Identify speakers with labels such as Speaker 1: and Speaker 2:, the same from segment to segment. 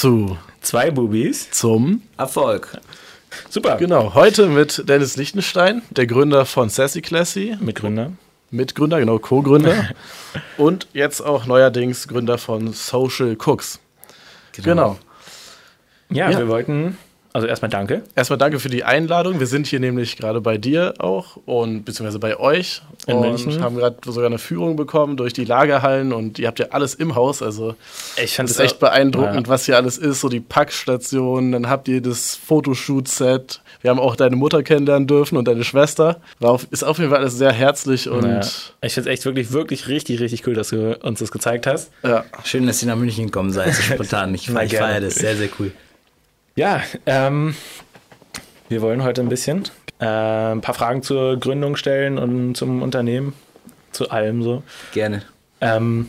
Speaker 1: zu
Speaker 2: Zwei Bubis.
Speaker 1: zum
Speaker 3: Erfolg.
Speaker 2: Super.
Speaker 1: genau heute mit Dennis Lichtenstein, der Gründer von Sassy Classy,
Speaker 2: Mitgründer.
Speaker 1: Mitgründer, genau Co-Gründer und jetzt auch neuerdings Gründer von Social Cooks. Genau.
Speaker 2: Ja,
Speaker 1: Ja.
Speaker 2: wir wollten, also erstmal danke.
Speaker 1: Erstmal danke für die Einladung. Wir sind hier nämlich gerade bei dir auch und beziehungsweise bei euch
Speaker 2: In
Speaker 1: und
Speaker 2: München.
Speaker 1: haben gerade sogar eine Führung bekommen durch die Lagerhallen und ihr habt ja alles im Haus. Also
Speaker 2: Ich fand
Speaker 1: das ist echt beeindruckend,
Speaker 2: Ja.
Speaker 1: was hier alles ist. So die Packstation, dann habt ihr das Fotoshoot-Set. Wir haben auch deine Mutter kennenlernen dürfen und deine Schwester. War auf, ist auf jeden Fall alles sehr herzlich und
Speaker 2: Ja. Ich finde es echt wirklich, wirklich richtig, richtig cool, dass du uns das gezeigt hast.
Speaker 1: ja.
Speaker 3: Schön, dass ihr nach München gekommen seid, so spontan. Ich, ich feiere das, sehr, sehr cool.
Speaker 2: Ja, ähm, wir wollen heute ein bisschen äh, ein paar Fragen zur Gründung stellen und zum Unternehmen, zu allem so.
Speaker 3: Gerne.
Speaker 2: Ähm,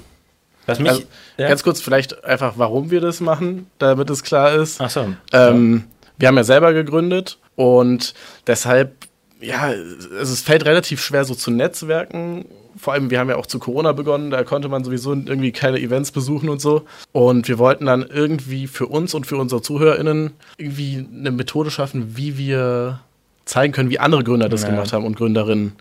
Speaker 2: was mich.
Speaker 1: Also,
Speaker 2: ja.
Speaker 1: Ganz kurz vielleicht einfach, warum wir das machen, damit es klar ist.
Speaker 2: Ach so.
Speaker 1: Ähm, wir haben ja selber gegründet und deshalb, ja, es fällt relativ schwer so zu Netzwerken. Vor allem, wir haben ja auch zu Corona begonnen, da konnte man sowieso irgendwie keine Events besuchen und so. Und wir wollten dann irgendwie für uns und für unsere ZuhörerInnen irgendwie eine Methode schaffen, wie wir zeigen können, wie andere Gründer das
Speaker 2: Ja.
Speaker 1: gemacht haben und Gründerinnen.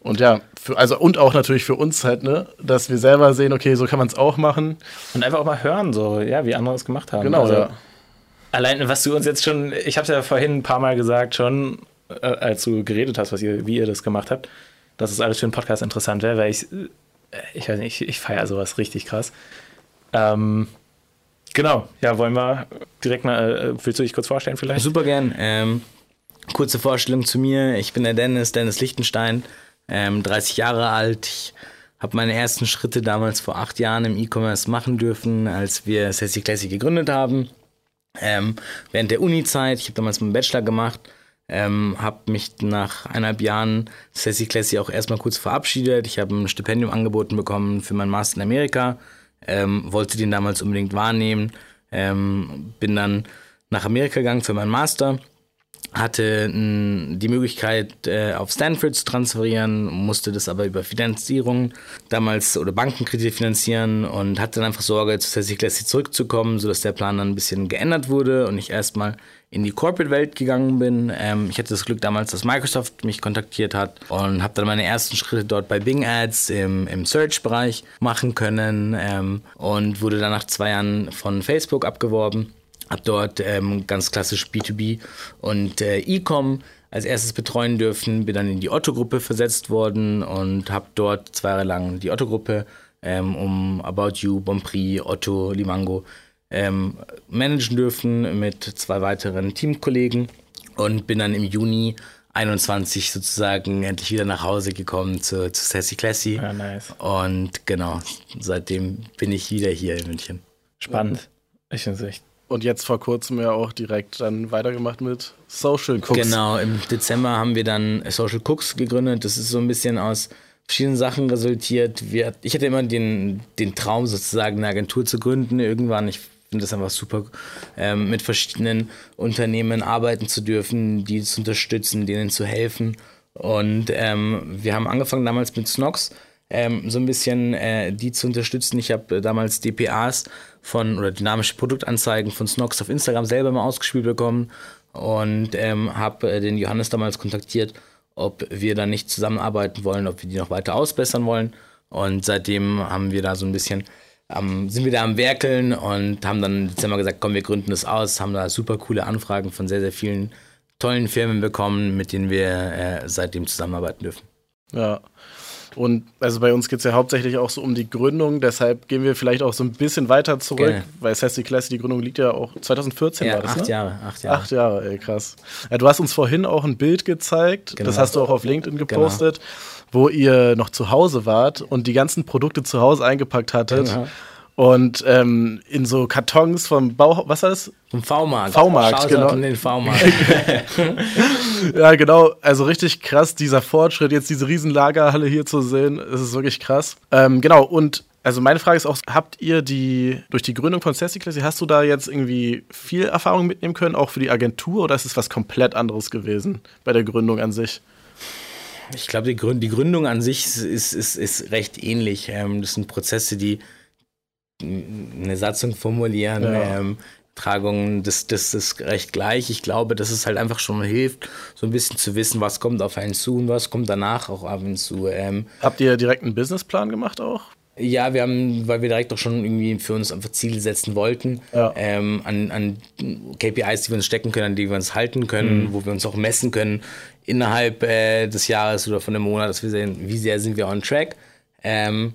Speaker 1: Und ja, für, also und auch natürlich für uns halt, ne, dass wir selber sehen, okay, so kann man es auch machen.
Speaker 2: Und einfach auch mal hören, so, ja, wie andere es gemacht haben.
Speaker 1: Genau,
Speaker 2: Also,
Speaker 1: ja.
Speaker 2: Allein, was du uns jetzt schon, ich habe es ja vorhin ein paar Mal gesagt, schon, äh, als du geredet hast, was ihr, wie ihr das gemacht habt, dass es alles für einen Podcast interessant wäre, weil ich, äh, ich weiß nicht, ich, ich feiere sowas richtig krass. Ähm, genau, ja, wollen wir direkt mal, äh, willst du dich kurz vorstellen vielleicht?
Speaker 3: Super gern. Ähm, kurze Vorstellung zu mir. Ich bin der Dennis, Dennis Lichtenstein, ähm, 30 Jahre alt. Ich habe meine ersten Schritte damals vor acht Jahren im E-Commerce machen dürfen, als wir Sassy Classy gegründet haben. Ähm, während der Uni-Zeit, ich habe damals meinen Bachelor gemacht, ähm, habe mich nach eineinhalb Jahren Sassy Classy auch erstmal kurz verabschiedet. Ich habe ein Stipendium angeboten bekommen für meinen Master in Amerika, ähm, wollte den damals unbedingt wahrnehmen, ähm, bin dann nach Amerika gegangen für meinen Master hatte die Möglichkeit, äh, auf Stanford zu transferieren, musste das aber über Finanzierung damals oder Bankenkredite finanzieren und hatte dann einfach Sorge, zu Sassy Classy zurückzukommen, sodass der Plan dann ein bisschen geändert wurde und ich erstmal in die Corporate-Welt gegangen bin. Ähm, ich hatte das Glück damals, dass Microsoft mich kontaktiert hat und habe dann meine ersten Schritte dort bei Bing Ads im, im Search-Bereich machen können ähm, und wurde dann nach zwei Jahren von Facebook abgeworben habe dort ähm, ganz klassisch B2B und äh, E-Com als erstes betreuen dürfen, bin dann in die Otto-Gruppe versetzt worden und habe dort zwei Jahre lang die Otto-Gruppe ähm, um About You, Bonprix, Otto, Limango ähm, managen dürfen mit zwei weiteren Teamkollegen und bin dann im Juni 21 sozusagen endlich wieder nach Hause gekommen zu, zu Sassy Classy.
Speaker 2: Ja, nice.
Speaker 3: Und genau, seitdem bin ich wieder hier in München.
Speaker 2: Spannend. Ich finde es echt.
Speaker 1: Und jetzt vor kurzem ja auch direkt dann weitergemacht mit Social Cooks.
Speaker 3: Genau, im Dezember haben wir dann Social Cooks gegründet. Das ist so ein bisschen aus verschiedenen Sachen resultiert. Wir, ich hatte immer den, den Traum, sozusagen eine Agentur zu gründen irgendwann. Ich finde das einfach super, ähm, mit verschiedenen Unternehmen arbeiten zu dürfen, die zu unterstützen, denen zu helfen. Und ähm, wir haben angefangen damals mit Snox, ähm, so ein bisschen äh, die zu unterstützen. Ich habe äh, damals DPAs von oder dynamische Produktanzeigen von Snox auf Instagram selber mal ausgespielt bekommen und ähm, habe äh, den Johannes damals kontaktiert, ob wir da nicht zusammenarbeiten wollen, ob wir die noch weiter ausbessern wollen. Und seitdem haben wir da so ein bisschen, ähm, sind wir da am Werkeln und haben dann im Dezember gesagt, komm, wir gründen das aus, haben da super coole Anfragen von sehr, sehr vielen tollen Firmen bekommen, mit denen wir äh, seitdem zusammenarbeiten dürfen.
Speaker 1: Ja. Und also bei uns geht es ja hauptsächlich auch so um die Gründung, deshalb gehen wir vielleicht auch so ein bisschen weiter zurück,
Speaker 3: Gerne.
Speaker 1: weil Sassy Classy, die Gründung liegt ja auch 2014
Speaker 3: Ja,
Speaker 1: war das,
Speaker 3: acht
Speaker 1: ne?
Speaker 3: Jahre, acht Jahre.
Speaker 1: Acht Jahre, ey, krass. Ja, du hast uns vorhin auch ein Bild gezeigt,
Speaker 3: Genau.
Speaker 1: das hast du auch auf LinkedIn gepostet, wo ihr noch zu Hause wart und die ganzen Produkte zu Hause eingepackt hattet.
Speaker 3: Genau.
Speaker 1: Und ähm, in so Kartons vom Bauhaus, was war das?
Speaker 3: Vom V-Markt.
Speaker 1: V-Markt, genau.
Speaker 3: an den V-Markt.
Speaker 1: Ja, genau. Also richtig krass, dieser Fortschritt, jetzt diese riesen Lagerhalle hier zu sehen, das ist wirklich krass. Ähm, genau, und also meine Frage ist auch, habt ihr die, durch die Gründung von Sassy Classy, hast du da jetzt irgendwie viel Erfahrung mitnehmen können, auch für die Agentur, oder ist es was komplett anderes gewesen bei der Gründung an sich?
Speaker 3: Ich glaube, die, Gründ die Gründung an sich ist, ist, ist, ist recht ähnlich. Ähm, das sind Prozesse, die eine Satzung formulieren,
Speaker 1: Ja.
Speaker 3: ähm, Tragungen, das, das ist recht gleich. Ich glaube, dass es halt einfach schon mal hilft, so ein bisschen zu wissen, was kommt auf einen zu und was kommt danach auch ab und zu. Ähm,
Speaker 1: Habt ihr direkt einen Businessplan gemacht auch?
Speaker 3: Ja, wir haben, weil wir direkt auch schon irgendwie für uns einfach Ziele setzen wollten,
Speaker 1: Ja.
Speaker 3: ähm, an, an KPIs, die wir uns stecken können, an die wir uns halten können,
Speaker 1: Mhm.
Speaker 3: wo wir uns auch messen können innerhalb äh, des Jahres oder von dem Monat, dass wir sehen, wie sehr sind wir on track. Ähm,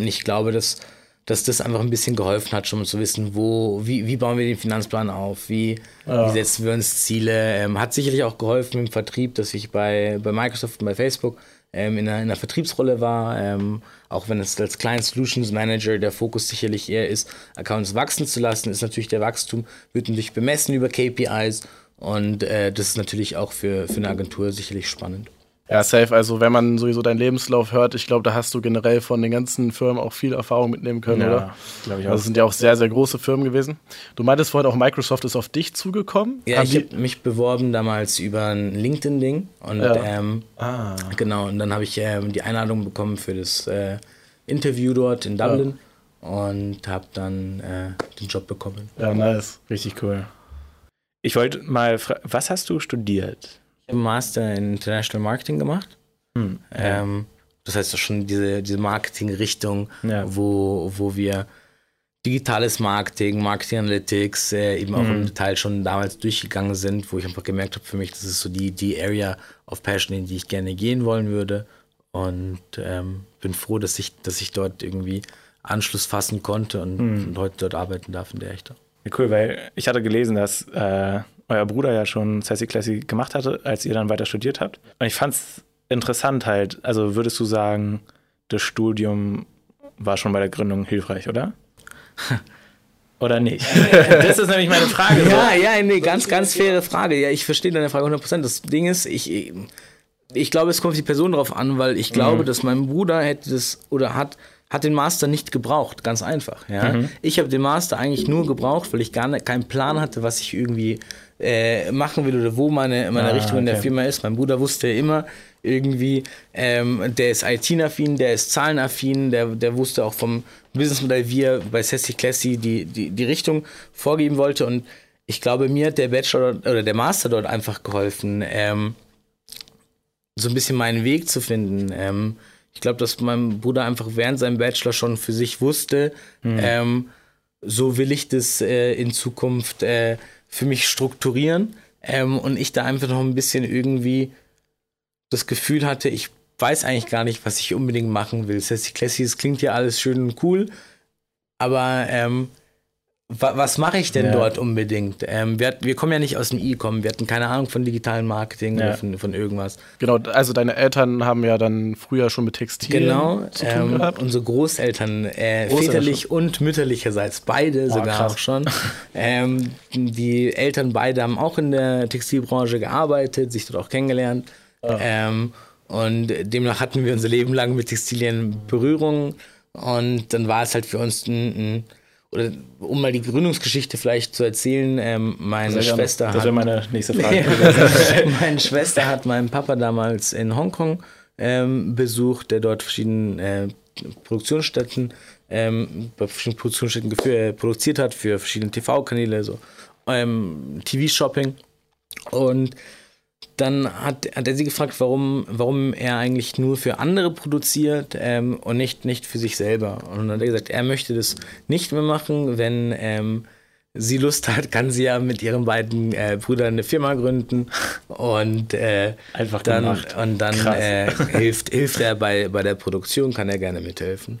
Speaker 3: und ich glaube, dass, dass das einfach ein bisschen geholfen hat, schon zu wissen, wo, wie, wie bauen wir den Finanzplan auf, wie, wie setzen wir uns Ziele. Ähm, hat sicherlich auch geholfen im Vertrieb, dass ich bei, bei Microsoft und bei Facebook ähm, in, einer, in einer Vertriebsrolle war, ähm, auch wenn es als Client Solutions Manager der Fokus sicherlich eher ist, Accounts wachsen zu lassen, ist natürlich der Wachstum, wird natürlich bemessen über KPIs und äh, das ist natürlich auch für, für eine Agentur sicherlich spannend.
Speaker 1: Ja, safe. Also, wenn man sowieso deinen Lebenslauf hört, ich glaube, da hast du generell von den ganzen Firmen auch viel Erfahrung mitnehmen können,
Speaker 2: Ja,
Speaker 1: oder?
Speaker 2: glaub ich auch.
Speaker 1: Also, es sind ja auch sehr, sehr große Firmen gewesen. Du meintest vorhin auch, Microsoft ist auf dich zugekommen.
Speaker 3: Ja,
Speaker 1: Haben
Speaker 3: ich habe mich beworben damals über ein LinkedIn-Ding und
Speaker 1: Ja.
Speaker 3: ähm,
Speaker 1: ah,
Speaker 3: genau, und dann habe ich ähm, die Einladung bekommen für das äh, Interview dort in Dublin und habe dann äh, den Job bekommen.
Speaker 1: ja, nice.
Speaker 2: Richtig cool. Ich wollte mal fragen, was hast du studiert?
Speaker 3: Ich habe einen Master in International Marketing gemacht.
Speaker 2: Hm.
Speaker 3: Ähm, das heißt schon diese, diese Marketing-Richtung,
Speaker 2: Ja.
Speaker 3: wo, wo wir digitales Marketing, Marketing Analytics äh, eben auch
Speaker 2: Mhm.
Speaker 3: im Detail schon damals durchgegangen sind, wo ich einfach gemerkt habe für mich, das ist so die, die Area of Passion, in die ich gerne gehen wollen würde. Und ähm, bin froh, dass ich, dass ich dort irgendwie Anschluss fassen konnte und,
Speaker 2: Mhm.
Speaker 3: und heute dort arbeiten darf in der Richtung.
Speaker 2: Cool, weil ich hatte gelesen, dass äh, euer Bruder ja schon Sassy Classy gemacht hatte, als ihr dann weiter studiert habt. Und ich fand es interessant halt. Also würdest du sagen, das Studium war schon bei der Gründung hilfreich, oder? oder nicht? das ist nämlich meine Frage.
Speaker 3: Ja, ja, nee, ganz, ganz faire Frage. Ja, ich verstehe deine Frage 100%. Das Ding ist, ich, ich glaube, es kommt auf die Person drauf an, weil ich glaube, dass mein Bruder hätte das oder hat, hat den Master nicht gebraucht. Ganz einfach. Ja? Ich habe den Master eigentlich nur gebraucht, weil ich gar nicht, keinen Plan hatte, was ich irgendwie äh, machen will oder wo meine, meine
Speaker 2: Ah,
Speaker 3: Richtung in der. Firma ist. Mein Bruder wusste immer irgendwie, ähm, der ist IT-affin, der ist zahlenaffin, der, der wusste auch vom Businessmodell, wie er bei Sassy Classy die, die, die Richtung vorgeben wollte. Und ich glaube, mir hat der Bachelor oder der Master dort einfach geholfen, ähm, so ein bisschen meinen Weg zu finden. Ähm, ich glaube, dass mein Bruder einfach während seinem Bachelor schon für sich wusste, ähm, so will ich das äh, in Zukunft äh, für mich strukturieren. Ähm, und ich da einfach noch ein bisschen irgendwie das Gefühl hatte, ich weiß eigentlich gar nicht, was ich unbedingt machen will. Sassy Classy, es klingt ja alles schön und cool, aber ähm, wa was mache ich denn
Speaker 2: Ja.
Speaker 3: dort unbedingt? Ähm, wir, wir kommen ja nicht aus dem E-Com, wir hatten keine Ahnung von digitalen Marketing
Speaker 2: Ja.
Speaker 3: oder von, von irgendwas.
Speaker 1: Genau, also deine Eltern haben ja dann früher schon mit Textilien
Speaker 3: Genau,
Speaker 1: zu tun
Speaker 3: ähm,
Speaker 1: gehabt.
Speaker 3: unsere Großeltern, äh,
Speaker 1: Großeltern
Speaker 3: väterlich und mütterlicherseits, beide sogar
Speaker 2: krass.
Speaker 3: auch schon. ähm, die Eltern beide haben auch in der Textilbranche gearbeitet, sich dort auch kennengelernt. Ähm, und demnach hatten wir unser Leben lang mit Textilien Berührung. Und dann war es halt für uns ein, ein oder um mal die Gründungsgeschichte vielleicht zu erzählen, ähm, meine
Speaker 2: gerne.
Speaker 3: Schwester
Speaker 2: Das
Speaker 3: hat
Speaker 2: wäre meine nächste Frage.
Speaker 3: Meine Schwester hat meinen Papa damals in Hongkong ähm, besucht, der dort verschiedene äh, Produktionsstätten, ähm, bei verschiedenen Produktionsstätten äh, produziert hat für verschiedene TV-Kanäle, so ähm, TV-Shopping. Und dann hat, hat er sie gefragt, warum, warum er eigentlich nur für andere produziert ähm, und nicht, nicht für sich selber. Und dann hat er gesagt, er möchte das nicht mehr machen, wenn ähm, sie Lust hat, kann sie ja mit ihren beiden äh, Brüdern eine Firma gründen. Und äh,
Speaker 2: Einfach
Speaker 3: dann,
Speaker 2: gemacht.
Speaker 3: und dann äh, hilft, hilft er bei, bei der Produktion, kann er gerne mithelfen.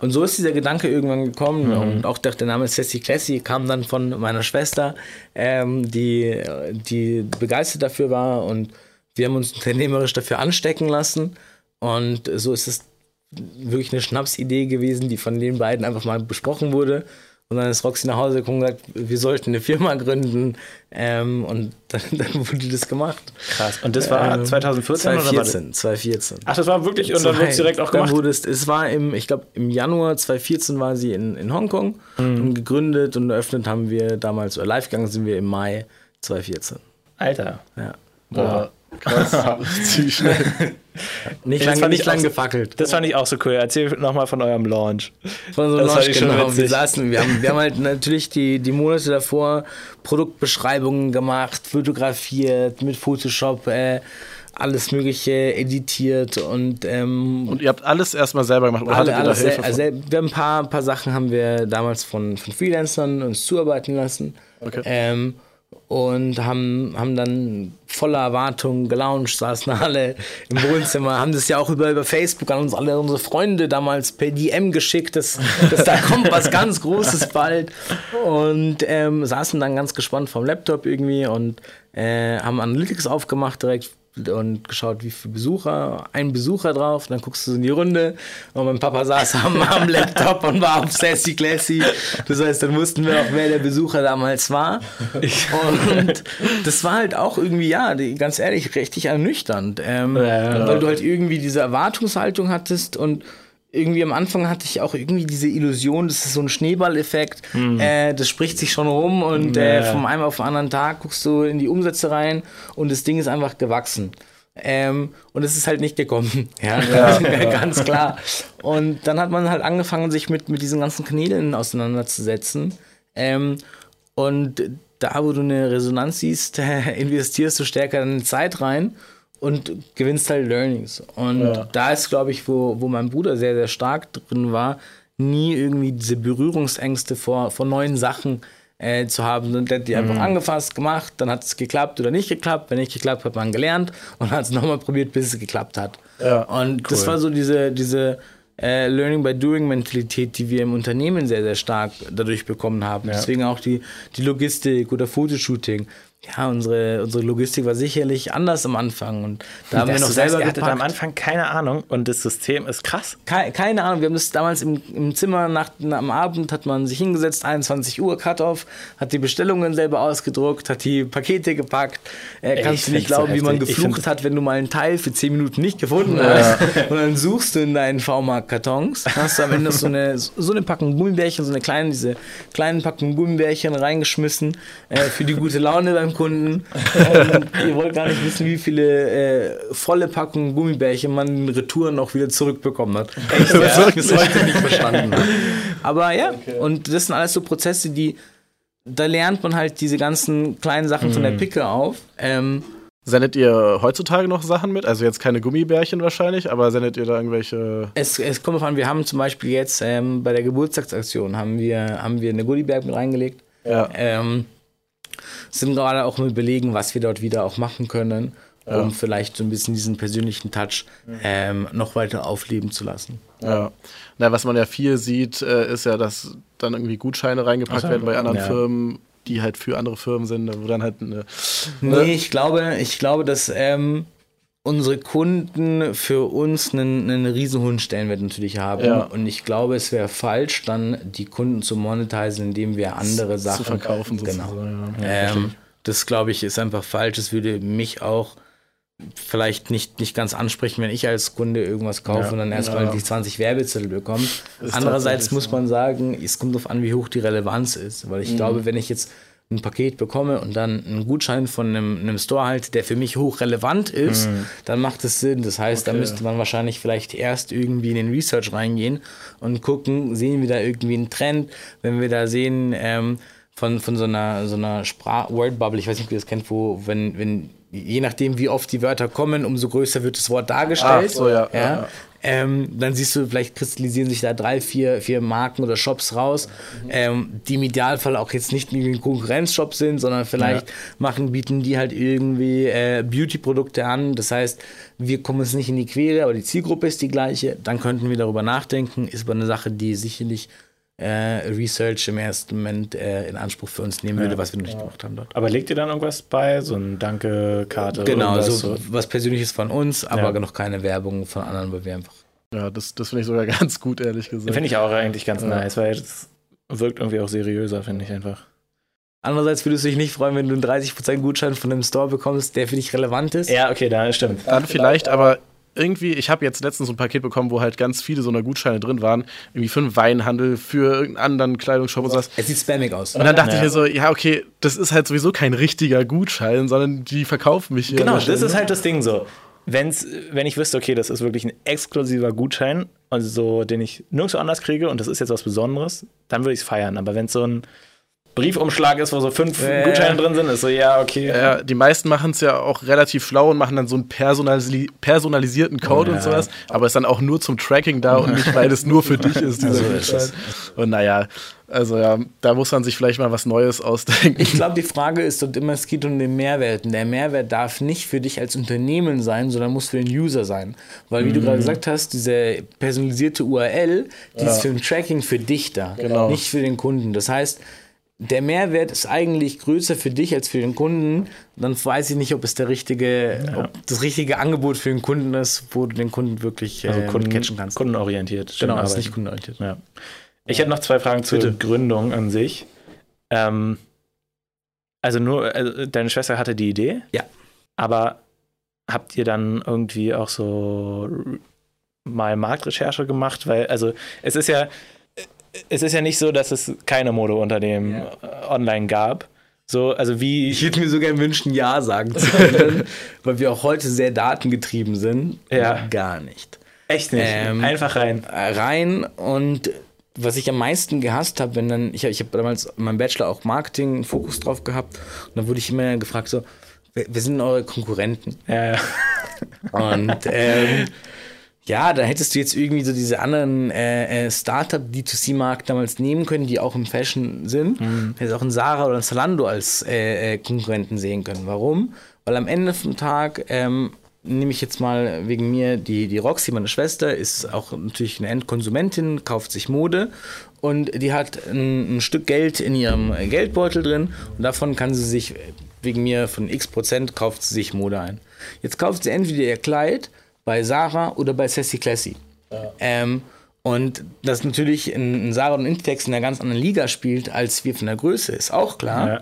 Speaker 3: Und so ist dieser Gedanke irgendwann gekommen. Und auch der, der Name Sassy Classy kam dann von meiner Schwester, ähm, die, die begeistert dafür war. Und wir haben uns unternehmerisch dafür anstecken lassen. Und so ist es wirklich eine Schnapsidee gewesen, die von den beiden einfach mal besprochen wurde. Und dann ist Roxy nach Hause gekommen und gesagt, wir sollten eine Firma gründen. Ähm, und dann, dann wurde das gemacht.
Speaker 2: Krass. Und das war 2014 oder war das?
Speaker 3: 2014, 2014.
Speaker 2: Ach, das war wirklich, und dann wurde es direkt auch
Speaker 3: Dann
Speaker 2: gemacht?
Speaker 3: wurde es, es war im, ich glaube, im Januar 2014 war sie in, in Hongkong
Speaker 2: Mhm.
Speaker 3: und gegründet und eröffnet haben wir damals, oder live gegangen sind wir im Mai 2014.
Speaker 2: Alter.
Speaker 3: Ja.
Speaker 2: Boah.
Speaker 1: Krass. Ziemlich schnell.
Speaker 3: Nicht
Speaker 2: Das
Speaker 3: lange
Speaker 2: fand ich
Speaker 3: nicht lang
Speaker 2: auch so-
Speaker 3: gefackelt.
Speaker 2: Das fand ich auch so cool. Erzähl nochmal von eurem Launch.
Speaker 3: Von so
Speaker 2: Das
Speaker 3: Launch,
Speaker 2: fand ich schon
Speaker 3: genau. Wir saßen, wir haben, wir haben halt natürlich die, die Monate davor Produktbeschreibungen gemacht, fotografiert, mit Photoshop, äh, alles Mögliche editiert und, ähm,
Speaker 1: Und ihr habt alles erstmal selber gemacht oder
Speaker 3: alle,
Speaker 1: hattet ihr da
Speaker 3: alles,
Speaker 1: Hilfe?
Speaker 3: also wir haben ein paar, paar Sachen haben wir damals von, von Freelancern uns zuarbeiten lassen.
Speaker 1: Okay.
Speaker 3: Ähm, und haben, haben dann voller Erwartung gelauncht, saßen alle im Wohnzimmer, haben das ja auch über, über Facebook an uns alle unsere Freunde damals per DM geschickt, dass, dass da kommt was ganz Großes bald. Und ähm, saßen dann ganz gespannt vom Laptop irgendwie und äh, haben Analytics aufgemacht direkt und geschaut, wie viele Besucher, ein Besucher drauf, dann guckst du in die Runde und mein Papa saß am, am Laptop und war auf Sassy Classy. Das heißt, dann wussten wir auch, wer der Besucher damals war. Und das war halt auch irgendwie, ja, ganz ehrlich, richtig ernüchternd, ähm,
Speaker 2: Ja.
Speaker 3: weil du halt irgendwie diese Erwartungshaltung hattest und irgendwie am Anfang hatte ich auch irgendwie diese Illusion, das ist so ein Schneeballeffekt, äh, das spricht sich schon rum und äh,
Speaker 2: Ja.
Speaker 3: vom einen auf den anderen Tag guckst du in die Umsätze rein und das Ding ist einfach gewachsen. Ähm, und es ist halt nicht gekommen. Ja, ganz klar. Und dann hat man halt angefangen, sich mit, mit diesen ganzen Kanälen auseinanderzusetzen. Ähm, und da, wo du eine Resonanz siehst, investierst du stärker deine Zeit rein und gewinnst halt Learnings. Und
Speaker 1: Ja.
Speaker 3: da ist, glaube ich, wo, wo mein Bruder sehr, sehr stark drin war, nie irgendwie diese Berührungsängste vor, vor neuen Sachen äh, zu haben. Und der hat die einfach angefasst, gemacht, dann hat es geklappt oder nicht geklappt. Wenn nicht geklappt, hat man gelernt und hat es nochmal probiert, bis es geklappt hat.
Speaker 1: Ja,
Speaker 3: und das war so diese, diese äh, Learning by Doing Mentalität, die wir im Unternehmen sehr, sehr stark dadurch bekommen haben. Deswegen auch die, die Logistik oder Fotoshooting. Ja, unsere, unsere Logistik war sicherlich anders am Anfang und da haben wir
Speaker 2: Dass
Speaker 3: noch
Speaker 2: sagst,
Speaker 3: selber
Speaker 2: hattet
Speaker 3: gepackt.
Speaker 2: am Anfang keine Ahnung und das System ist krass.
Speaker 3: Keine, keine Ahnung, wir haben das damals im, im Zimmer nach, na, am Abend hat man sich hingesetzt, 21 Uhr Cut-off, hat die Bestellungen selber ausgedruckt, hat die Pakete gepackt. Äh, kannst du nicht
Speaker 2: find's so
Speaker 3: glauben, wie man geflucht
Speaker 2: find-
Speaker 3: hat, wenn du mal einen Teil für 10 Minuten nicht gefunden hast. Und dann suchst du in deinen V-Markt-Kartons, hast du am Ende so eine, so eine Packung Gummibärchen, so eine kleine, diese kleinen Packungen Gummibärchen reingeschmissen äh, für die gute Laune beim Kunden. Und ihr wollt gar nicht wissen, wie viele äh, volle Packungen Gummibärchen man in Retouren auch wieder zurückbekommen hat. Echt, ja? bis heute nicht verstanden. Aber ja, und das sind alles so Prozesse, die da lernt man halt diese ganzen kleinen Sachen von der Picke auf. Ähm,
Speaker 1: Sendet ihr heutzutage noch Sachen mit? Also jetzt keine Gummibärchen wahrscheinlich, aber sendet ihr da irgendwelche.
Speaker 3: es, es kommt an, wir haben zum Beispiel jetzt ähm, bei der Geburtstagsaktion haben wir, haben wir eine Goodiebag mit reingelegt.
Speaker 1: Ja.
Speaker 3: Ähm, sind gerade auch im Überlegen, was wir dort wieder auch machen können, um vielleicht so ein bisschen diesen persönlichen Touch ähm, noch weiter aufleben zu lassen.
Speaker 1: Ja. Na, was man ja viel sieht, äh, ist ja, dass dann irgendwie Gutscheine reingepackt
Speaker 2: Ach
Speaker 1: werden bei anderen
Speaker 2: ja.
Speaker 1: Firmen, die halt für andere Firmen sind, wo dann halt eine.
Speaker 3: Nee, ich glaube, ich glaube, dass ähm, unsere Kunden für uns einen, einen riesen hohen Stellenwert natürlich haben.
Speaker 1: Ja.
Speaker 3: Und ich glaube, es wäre falsch, dann die Kunden zu monetisieren, indem wir andere Sachen
Speaker 1: zu verkaufen
Speaker 3: Genau.
Speaker 1: sozusagen. Ja.
Speaker 3: Ähm, das glaube ich ist einfach falsch. Das würde mich auch vielleicht nicht, nicht ganz ansprechen, wenn ich als Kunde irgendwas kaufe
Speaker 2: Ja.
Speaker 3: und dann erstmal
Speaker 1: Ja.
Speaker 3: die 20 Werbezettel bekomme.
Speaker 1: Ist
Speaker 3: Andererseits muss man sagen, es kommt darauf an, wie hoch die Relevanz ist. Weil ich
Speaker 1: Mhm.
Speaker 3: glaube, wenn ich jetzt ein Paket bekomme und dann einen Gutschein von einem, einem Store halte, der für mich hoch relevant ist, dann macht es Sinn. Das heißt, da
Speaker 1: Mhm. Okay.
Speaker 3: müsste man wahrscheinlich vielleicht erst irgendwie in den Research reingehen und gucken, sehen wir da irgendwie einen Trend, wenn wir da sehen, ähm, von, von so einer, so einer Sprach Word Bubble, ich weiß nicht, ob ihr das kennt, wo, wenn, wenn, je nachdem, wie oft die Wörter kommen, umso größer wird das Wort dargestellt.
Speaker 1: Ach so, ja, ja, ja.
Speaker 3: Ähm, dann siehst du, vielleicht kristallisieren sich da drei, vier, vier Marken oder Shops raus, ähm, die im Idealfall auch jetzt nicht irgendwie ein Konkurrenzshop sind, sondern vielleicht machen, bieten die halt irgendwie äh, Beauty-Produkte an. Das heißt, wir kommen uns nicht in die Quere, aber die Zielgruppe ist die gleiche. Dann könnten wir darüber nachdenken. Ist aber eine Sache, die sicherlich Research im ersten Moment äh, in Anspruch für uns nehmen würde, was wir noch nicht gemacht haben dort.
Speaker 2: Aber legt ihr dann irgendwas bei? So ein Danke-Karte?
Speaker 3: Genau, so was Persönliches von uns, aber
Speaker 2: Ja.
Speaker 3: noch keine Werbung von anderen, weil wir einfach
Speaker 1: Ja, das, das finde ich sogar ganz gut, ehrlich gesagt.
Speaker 2: Finde ich auch eigentlich ganz
Speaker 1: Ja.
Speaker 2: nice, weil das wirkt irgendwie auch seriöser, finde ich einfach.
Speaker 3: Andererseits würdest du dich nicht freuen, wenn du einen 30% Gutschein von einem Store bekommst, der für dich relevant ist.
Speaker 2: Ja, okay, da stimmt.
Speaker 1: Dann vielleicht, aber irgendwie, ich habe jetzt letztens so ein Paket bekommen, wo halt ganz viele so eine Gutscheine drin waren, irgendwie für einen Weinhandel, für irgendeinen anderen Kleidungsshop und sowas.
Speaker 3: Es sieht spammig aus.
Speaker 1: Und dann dachte
Speaker 2: Ja.
Speaker 1: ich mir so, ja, okay, das ist halt sowieso kein richtiger Gutschein, sondern die verkaufen mich hier.
Speaker 2: Genau, das ist halt das Ding so. Wenn's, wenn ich wüsste, okay, das ist wirklich ein exklusiver Gutschein, also so, den ich nirgendwo anders kriege und das ist jetzt was Besonderes, dann würde ich es feiern. Aber wenn es so ein Briefumschlag ist, wo so fünf
Speaker 3: Ja.
Speaker 2: Gutscheine drin sind, ist so, ja, okay.
Speaker 1: Ja, die meisten machen es ja auch relativ schlau und machen dann so einen personali personalisierten Code
Speaker 2: Ja.
Speaker 1: und sowas, aber ist dann auch nur zum Tracking da und nicht, weil es nur für dich ist, dieser
Speaker 3: So ist
Speaker 1: Gutschein. Und naja, also ja, da muss man sich vielleicht mal was Neues ausdenken.
Speaker 3: Ich glaube, die Frage ist dort immer, es geht um den Mehrwert. Und der Mehrwert darf nicht für dich als Unternehmen sein, sondern muss für den User sein. Weil, wie du gerade gesagt hast, diese personalisierte URL, die ist für ein Tracking für dich da,
Speaker 1: Genau.
Speaker 3: nicht für den Kunden. Das heißt, der Mehrwert ist eigentlich größer für dich als für den Kunden. Dann weiß ich nicht, ob es der richtige, ob das richtige Angebot für den Kunden ist, wo du den Kunden wirklich äh,
Speaker 2: Also
Speaker 3: mit
Speaker 2: Kunden,
Speaker 3: catchen kannst.
Speaker 2: kundenorientiert.
Speaker 3: genau, das ist
Speaker 2: arbeiten.
Speaker 3: nicht kundenorientiert.
Speaker 2: Ja. Ich hätte noch zwei Fragen zur
Speaker 3: Bitte.
Speaker 2: Gründung an sich. Ähm, also nur, also deine Schwester hatte die Idee.
Speaker 3: Ja.
Speaker 2: Aber habt ihr dann irgendwie auch so mal Marktrecherche gemacht? Weil, also es ist ja, es ist ja nicht so, dass es keine Modeunternehmen
Speaker 3: Ja.
Speaker 2: äh, online gab. So, also wie.
Speaker 3: Ich würde mir sogar wünschen, Ja sagen zu können, weil wir auch heute sehr datengetrieben sind.
Speaker 2: Ja.
Speaker 3: Gar nicht.
Speaker 2: echt nicht.
Speaker 3: Ähm,
Speaker 2: Einfach rein.
Speaker 3: Rein und was ich am meisten gehasst habe, wenn dann, ich, ich habe damals in meinem Bachelor auch Marketing einen Fokus drauf gehabt und dann wurde ich immer gefragt so, wer, wer sind eure Konkurrenten?
Speaker 2: Ja, ja.
Speaker 3: Und ähm, ja, da hättest du jetzt irgendwie so diese anderen äh, äh, Startup-D2C-Markt damals nehmen können, die auch im Fashion sind.
Speaker 2: Mhm.
Speaker 3: Hättest auch einen Sarah oder einen Zalando als äh, äh, Konkurrenten sehen können. Warum? Weil am Ende vom Tag ähm, nehme ich jetzt mal wegen mir die, die Roxy, meine Schwester, ist auch natürlich eine Endkonsumentin, kauft sich Mode und die hat ein, ein Stück Geld in ihrem Geldbeutel drin und davon kann sie sich wegen mir von x Prozent kauft sie sich Mode ein. Jetzt kauft sie entweder ihr Kleid bei Sarah oder bei Sassy Classy. Ähm, und dass natürlich ein, ein Sarah und Intex in einer ganz anderen Liga spielt, als wir von der Größe, ist auch klar.
Speaker 2: Ja.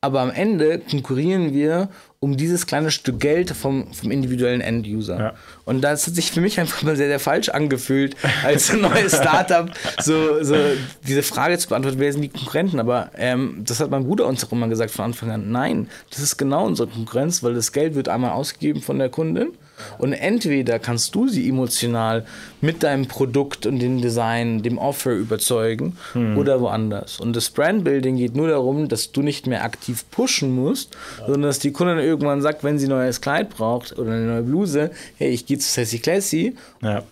Speaker 3: Aber am Ende konkurrieren wir um dieses kleine Stück Geld vom, vom individuellen End-User.
Speaker 2: Ja.
Speaker 3: Und das hat sich für mich einfach mal sehr, sehr falsch angefühlt, als ein neues Startup so, so diese Frage zu beantworten, wer sind die Konkurrenten? Aber ähm, das hat mein Bruder uns auch immer gesagt von Anfang an. Nein, das ist genau unsere Konkurrenz, weil das Geld wird einmal ausgegeben von der Kundin. Und entweder kannst du sie emotional mit deinem Produkt und dem Design, dem Offer überzeugen oder woanders. Und das Brandbuilding geht nur darum, dass du nicht mehr aktiv pushen musst, sondern dass die Kundin irgendwann sagt, wenn sie ein neues Kleid braucht oder eine neue Bluse, hey, ich gehe zu Sassy Classy.
Speaker 2: ja.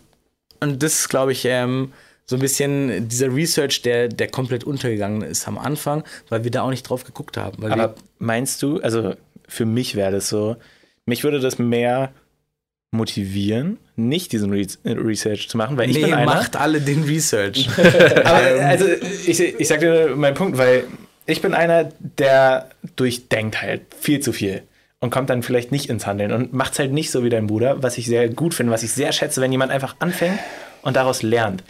Speaker 3: Und das ist, glaube ich, ähm, so ein bisschen dieser Research, der, der komplett untergegangen ist am Anfang, weil wir da auch nicht drauf geguckt haben.
Speaker 2: Aber meinst du, also für mich wäre das so, mich würde das mehr motivieren, nicht diesen Re Research zu machen, weil ich
Speaker 3: nee,
Speaker 2: bin einer.
Speaker 3: macht alle den Research.
Speaker 2: Aber also ich, ich sag dir meinen Punkt, weil ich bin einer, der durchdenkt halt viel zu viel und kommt dann vielleicht nicht ins Handeln und macht es halt nicht so wie dein Bruder, was ich sehr gut finde, was ich sehr schätze, wenn jemand einfach anfängt und daraus lernt.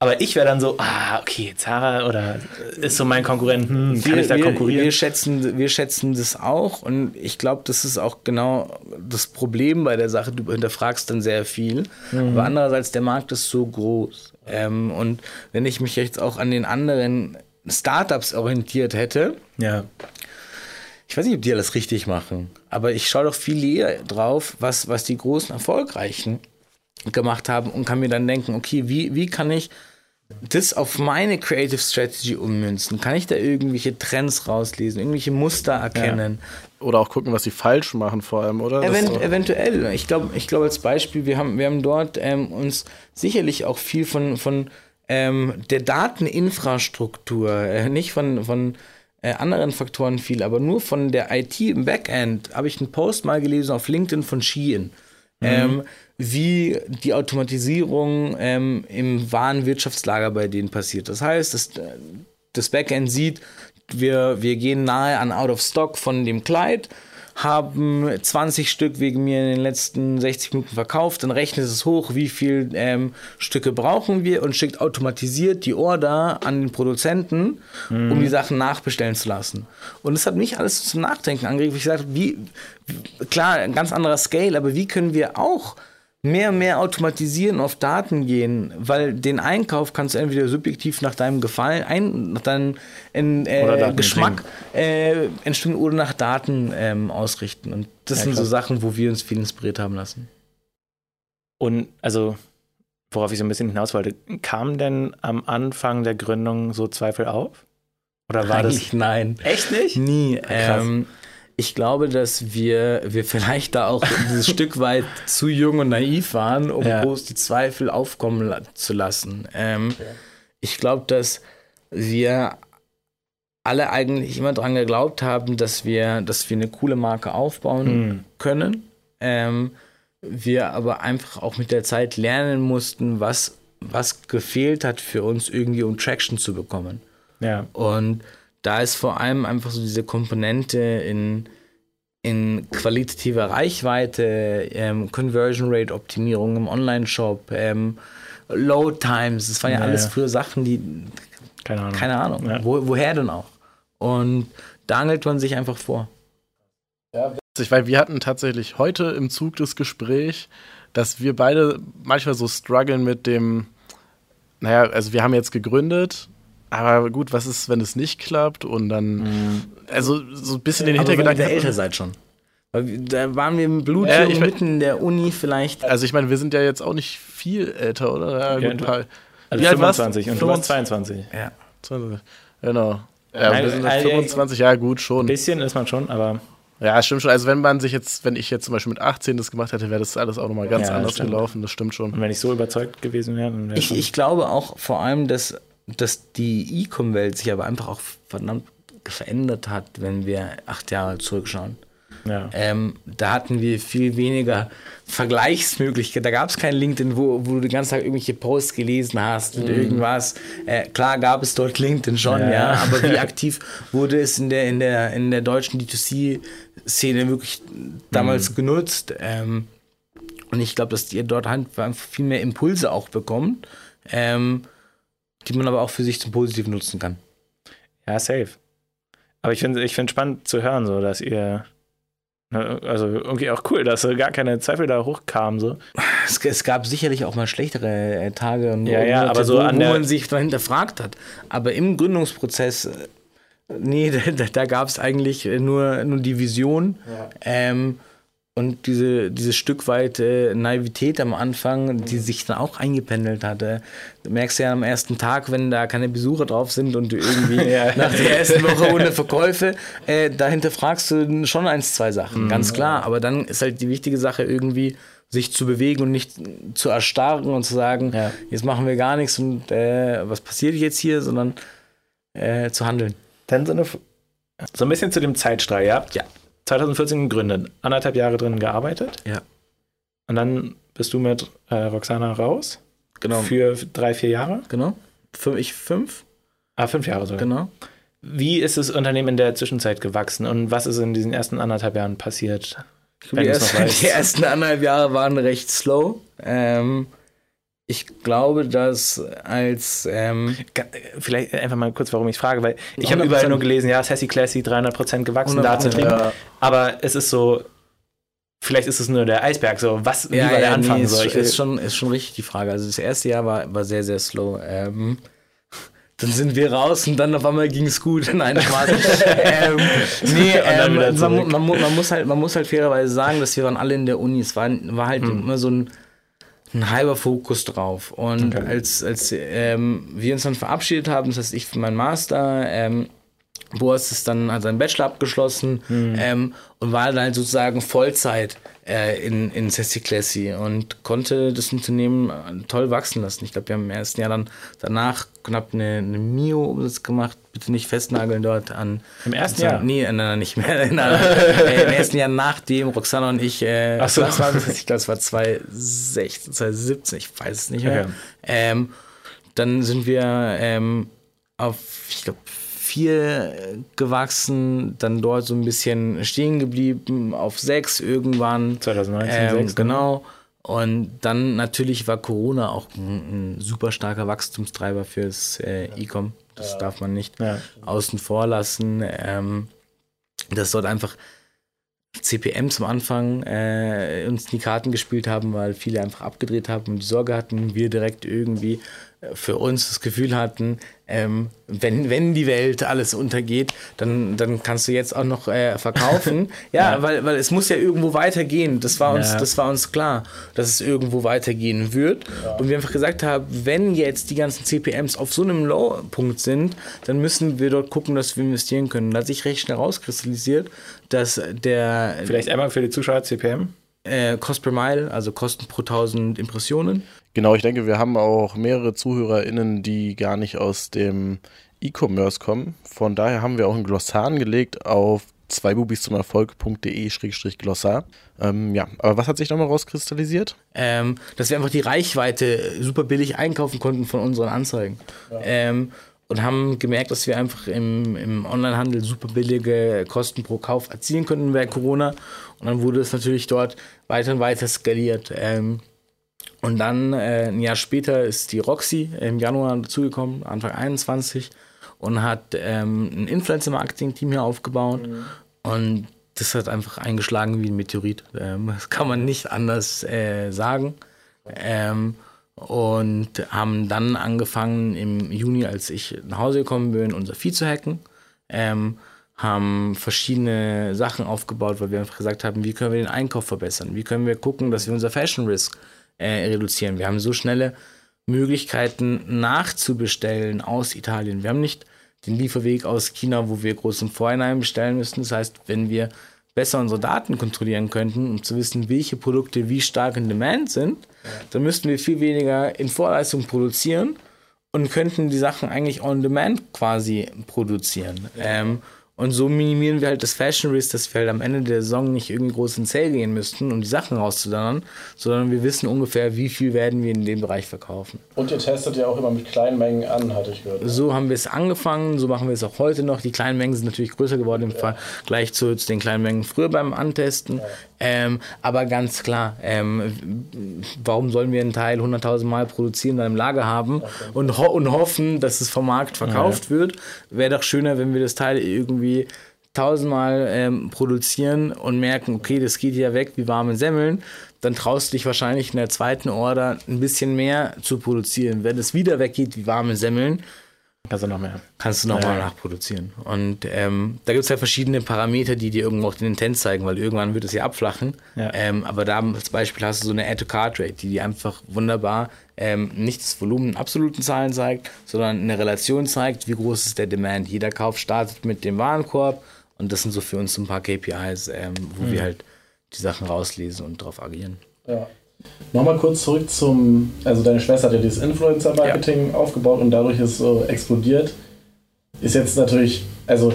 Speaker 2: Aber ich wäre dann so, ah, okay, Zara oder ist so mein Konkurrent, hm, kann ich da
Speaker 3: wir,
Speaker 2: konkurrieren?
Speaker 3: Wir schätzen, wir schätzen das auch und ich glaube, das ist auch genau das Problem bei der Sache. Du hinterfragst dann sehr viel,
Speaker 2: Mhm.
Speaker 3: aber andererseits der Markt ist so groß. Ähm, und wenn ich mich jetzt auch an den anderen Startups orientiert hätte,
Speaker 2: ja.
Speaker 3: ich weiß nicht, ob die alles richtig machen, aber ich schaue doch viel eher drauf, was, was die großen Erfolgreichen gemacht haben und kann mir dann denken, okay, wie, wie kann ich das auf meine Creative Strategy ummünzen? Kann ich da irgendwelche Trends rauslesen, irgendwelche Muster erkennen?
Speaker 1: Oder auch gucken, was sie falsch machen, vor allem, oder?
Speaker 3: Event,
Speaker 1: doch-
Speaker 3: eventuell. Ich glaube, ich glaub als Beispiel, wir haben, wir haben dort ähm, uns sicherlich auch viel von, von ähm, der Dateninfrastruktur, äh, nicht von, von äh, anderen Faktoren viel, aber nur von der IT im Backend, habe ich einen Post mal gelesen auf LinkedIn von Shein. Ähm, wie die Automatisierung ähm, im Warenwirtschaftslager bei denen passiert. Das heißt, das, das Backend sieht, wir, wir gehen nahe an Out of Stock von dem Kleid, haben 20 Stück wegen mir in den letzten 60 Minuten verkauft, dann rechnet es hoch, wie viel ähm, Stücke brauchen wir und schickt automatisiert die Order an den Produzenten, um die Sachen nachbestellen zu lassen. Und es hat mich alles zum Nachdenken angeregt, ich gesagt habe, wie, klar, ein ganz anderer Scale, aber wie können wir auch mehr und mehr automatisieren, auf Daten gehen, weil den Einkauf kannst du entweder subjektiv nach deinem Gefallen, ein, nach deinem in, äh, Geschmack äh, entstimmen oder nach Daten ähm, ausrichten. Und das ja, sind so Sachen, wo wir uns viel inspiriert haben lassen.
Speaker 2: Und also, worauf ich so ein bisschen hinaus wollte, kamen denn am Anfang der Gründung so Zweifel auf?
Speaker 3: Oder war Eigentlich das?
Speaker 2: Nein.
Speaker 3: Echt nicht? Nie. Ähm, ich glaube, dass wir, wir vielleicht da auch dieses Stück weit zu jung und naiv waren, um ja. groß die Zweifel aufkommen zu lassen. Ähm, okay. Ich glaube, dass wir alle eigentlich immer daran geglaubt haben, dass wir, dass wir eine coole Marke aufbauen hm. können. Ähm, wir aber einfach auch mit der Zeit lernen mussten, was, was gefehlt hat für uns irgendwie, um Traction zu bekommen. Ja. Und da ist vor allem einfach so diese Komponente in, in qualitativer Reichweite, ähm, Conversion Rate Optimierung im Online-Shop, ähm, Load Times, das waren ja, ja alles früher Sachen, die keine Ahnung, keine Ahnung ja. wo, woher denn auch? Und da angelt man sich einfach vor.
Speaker 1: Ja, witzig, weil wir hatten tatsächlich heute im Zug das Gespräch, dass wir beide manchmal so strugglen mit dem, naja, also wir haben jetzt gegründet aber gut, was ist, wenn es nicht klappt? Und dann, mhm. also so ein bisschen den Hintergedanken.
Speaker 3: Wenn ihr älter seid schon. Da waren wir im Blut äh, mitten in der Uni vielleicht.
Speaker 1: Also ich meine, wir sind ja jetzt auch nicht viel älter, oder? Ja,
Speaker 2: ja, gut, du, also 25 und du warst 22.
Speaker 1: Ja. 22. Genau. Ja, Nein, wir sind also 25, ja gut, schon.
Speaker 2: Ein bisschen ist man schon, aber...
Speaker 1: Ja, stimmt schon. Also wenn man sich jetzt, wenn ich jetzt zum Beispiel mit 18 das gemacht hätte, wäre das alles auch nochmal ganz ja, anders stimmt. gelaufen. Das stimmt schon.
Speaker 2: Und wenn ich so überzeugt gewesen wäre, dann wäre
Speaker 3: ich, ich glaube auch vor allem, dass dass die E-Com-Welt sich aber einfach auch verdammt verändert hat, wenn wir acht Jahre zurückschauen. Ja. Ähm, da hatten wir viel weniger Vergleichsmöglichkeiten. Da gab es kein LinkedIn, wo, wo du den ganzen Tag irgendwelche Posts gelesen hast oder mhm. irgendwas. Äh, klar gab es dort LinkedIn schon, ja. ja. aber wie aktiv wurde es in der, in der, in der deutschen D2C-Szene wirklich damals mhm. genutzt? Ähm, und ich glaube, dass ihr dort halt viel mehr Impulse auch bekommt. Ähm, die man aber auch für sich zum Positiven nutzen kann.
Speaker 2: Ja, safe. Aber ich finde ich find spannend zu hören, so, dass ihr. Ne, also irgendwie auch cool, dass gar keine Zweifel da hochkamen. So.
Speaker 3: Es, es gab sicherlich auch mal schlechtere äh, Tage
Speaker 2: und ja, ja, aber so
Speaker 3: wo, wo man sich da hinterfragt hat. Aber im Gründungsprozess, äh, nee, da, da gab es eigentlich nur, nur die Vision. Ja. Ähm, und diese, dieses Stück weit äh, Naivität am Anfang, die sich dann auch eingependelt hatte. Du merkst ja am ersten Tag, wenn da keine Besucher drauf sind und du irgendwie ja. nach der ersten Woche ohne Verkäufe, äh, dahinter fragst du schon eins, zwei Sachen, mhm. ganz klar. Aber dann ist halt die wichtige Sache irgendwie, sich zu bewegen und nicht zu erstarren und zu sagen, ja. jetzt machen wir gar nichts und äh, was passiert jetzt hier, sondern äh, zu handeln.
Speaker 2: Dann so, eine, so ein bisschen zu dem Zeitstrahl, ja?
Speaker 3: Ja.
Speaker 2: 2014 gegründet, anderthalb Jahre drin gearbeitet.
Speaker 3: Ja.
Speaker 2: Und dann bist du mit äh, Roxana raus.
Speaker 3: Genau.
Speaker 2: Für drei, vier Jahre.
Speaker 3: Genau. Für ich fünf.
Speaker 2: Ah, fünf Jahre sogar.
Speaker 3: Genau.
Speaker 2: Wie ist das Unternehmen in der Zwischenzeit gewachsen und was ist in diesen ersten anderthalb Jahren passiert?
Speaker 3: Die, erst, die, ersten anderthalb Jahre waren recht slow. Ähm, ich glaube, dass als ähm,
Speaker 2: vielleicht einfach mal kurz, warum ich frage, weil ich habe überall nur gelesen, ja, Sassy Classy 300% gewachsen, Datentrieb, ja. aber es ist so, vielleicht ist es nur der Eisberg, so was,
Speaker 3: wie ja, war der ja, Anfang? Nee, so, ist, ist, schon, ist schon richtig die Frage. Also das erste Jahr war, war sehr, sehr slow. Ähm, dann sind wir raus und dann auf einmal ging es gut. Nein, Spaß. ähm, nee, ähm, man, man, man, muss halt, man muss halt fairerweise sagen, dass wir waren alle in der Uni. Es war, war halt hm. immer so ein ein halber Fokus drauf. Und okay. als, als ähm, wir uns dann verabschiedet haben, das heißt ich für meinen Master, ähm, Boas ist dann, hat seinen Bachelor abgeschlossen mhm. ähm, und war dann halt sozusagen Vollzeit äh, in, in Sassy Classy und konnte das Unternehmen äh, toll wachsen lassen. Ich glaube, wir haben im ersten Jahr dann danach knapp eine, eine Mio-Umsatz gemacht. Bitte nicht festnageln dort an.
Speaker 2: Im ersten Jahr?
Speaker 3: Nee, nein, nein, nicht mehr. Nein, äh, Im ersten Jahr nachdem Roxana und ich, äh, Ach so. das war, ich glaube, es war 2016, 2017, ich weiß es nicht mehr. Okay. Ähm, dann sind wir ähm, auf, ich glaube, vier gewachsen, dann dort so ein bisschen stehen geblieben, auf sechs irgendwann.
Speaker 2: 2019, ähm,
Speaker 3: sechs, ne? Genau. Und dann natürlich war Corona auch ein, ein super starker Wachstumstreiber fürs äh, E-Com. Das ja. darf man nicht ja. außen vor lassen. Ähm, dass dort einfach CPMs am Anfang äh, uns die Karten gespielt haben, weil viele einfach abgedreht haben und die Sorge hatten, wir direkt irgendwie für uns das Gefühl hatten, ähm, wenn, wenn die Welt alles untergeht, dann, dann kannst du jetzt auch noch äh, verkaufen. ja, ja, Weil, weil es muss ja irgendwo weitergehen. Das war uns, ja. das war uns klar, dass es irgendwo weitergehen wird. Ja. Und wir einfach gesagt haben, wenn jetzt die ganzen CPMs auf so einem Low-Punkt sind, dann müssen wir dort gucken, dass wir investieren können. Da hat sich recht schnell rauskristallisiert, dass der.
Speaker 2: Vielleicht einmal für die Zuschauer CPM?
Speaker 3: Äh, Cost per Mile, also Kosten pro 1000 Impressionen.
Speaker 1: Genau, ich denke, wir haben auch mehrere ZuhörerInnen, die gar nicht aus dem E-Commerce kommen. Von daher haben wir auch ein Glossar angelegt auf zweibubis zum Erfolg.de-glossar. Ähm, ja, aber was hat sich nochmal rauskristallisiert?
Speaker 3: Ähm, dass wir einfach die Reichweite super billig einkaufen konnten von unseren Anzeigen. Ja. Ähm, und haben gemerkt, dass wir einfach im, im Onlinehandel super billige Kosten pro Kauf erzielen konnten während Corona. Und dann wurde es natürlich dort weiter und weiter skaliert. Ähm, und dann äh, ein Jahr später ist die Roxy im Januar dazugekommen, Anfang 21, und hat ähm, ein Influencer-Marketing-Team hier aufgebaut. Mhm. Und das hat einfach eingeschlagen wie ein Meteorit. Ähm, das kann man nicht anders äh, sagen. Ähm, und haben dann angefangen im Juni, als ich nach Hause gekommen bin, unser Vieh zu hacken. Ähm, haben verschiedene Sachen aufgebaut, weil wir einfach gesagt haben, wie können wir den Einkauf verbessern? Wie können wir gucken, dass wir unser Fashion Risk äh, reduzieren. Wir haben so schnelle Möglichkeiten nachzubestellen aus Italien. Wir haben nicht den Lieferweg aus China, wo wir groß im Vorhinein bestellen müssen. Das heißt, wenn wir besser unsere Daten kontrollieren könnten, um zu wissen, welche Produkte wie stark in Demand sind, dann müssten wir viel weniger in Vorleistung produzieren und könnten die Sachen eigentlich on demand quasi produzieren. Ähm, und so minimieren wir halt das Fashion Risk, dass wir halt am Ende der Saison nicht irgendwie groß in Sale gehen müssten, um die Sachen rauszudonnern, sondern wir wissen ungefähr, wie viel werden wir in dem Bereich verkaufen.
Speaker 1: Und ihr testet ja auch immer mit kleinen Mengen an, hatte ich gehört.
Speaker 3: So haben wir es angefangen, so machen wir es auch heute noch. Die kleinen Mengen sind natürlich größer geworden im ja. Vergleich zu, zu den kleinen Mengen früher beim Antesten. Ja. Ähm, aber ganz klar, ähm, warum sollen wir einen Teil 100.000 Mal produzieren, dann im Lager haben und, ho und hoffen, dass es vom Markt verkauft ja. wird? Wäre doch schöner, wenn wir das Teil irgendwie tausendmal ähm, produzieren und merken, okay, das geht ja weg wie warme Semmeln, dann traust du dich wahrscheinlich in der zweiten Order ein bisschen mehr zu produzieren. Wenn es wieder weggeht wie warme Semmeln,
Speaker 2: Kannst du noch mehr.
Speaker 3: Kannst du nochmal ja. nachproduzieren. Und ähm, da gibt es ja verschiedene Parameter, die dir irgendwo auch den Intent zeigen, weil irgendwann wird es ja abflachen. Ja. Ähm, aber da als Beispiel hast du so eine Add-to-Card-Rate, die dir einfach wunderbar ähm, nicht das Volumen in absoluten Zahlen zeigt, sondern eine Relation zeigt, wie groß ist der Demand. Jeder Kauf startet mit dem Warenkorb und das sind so für uns ein paar KPIs, ähm, wo mhm. wir halt die Sachen rauslesen und darauf agieren.
Speaker 1: Ja. Nochmal kurz zurück zum, also deine Schwester hat ja dieses Influencer-Marketing ja. aufgebaut und dadurch ist es so explodiert. Ist jetzt natürlich, also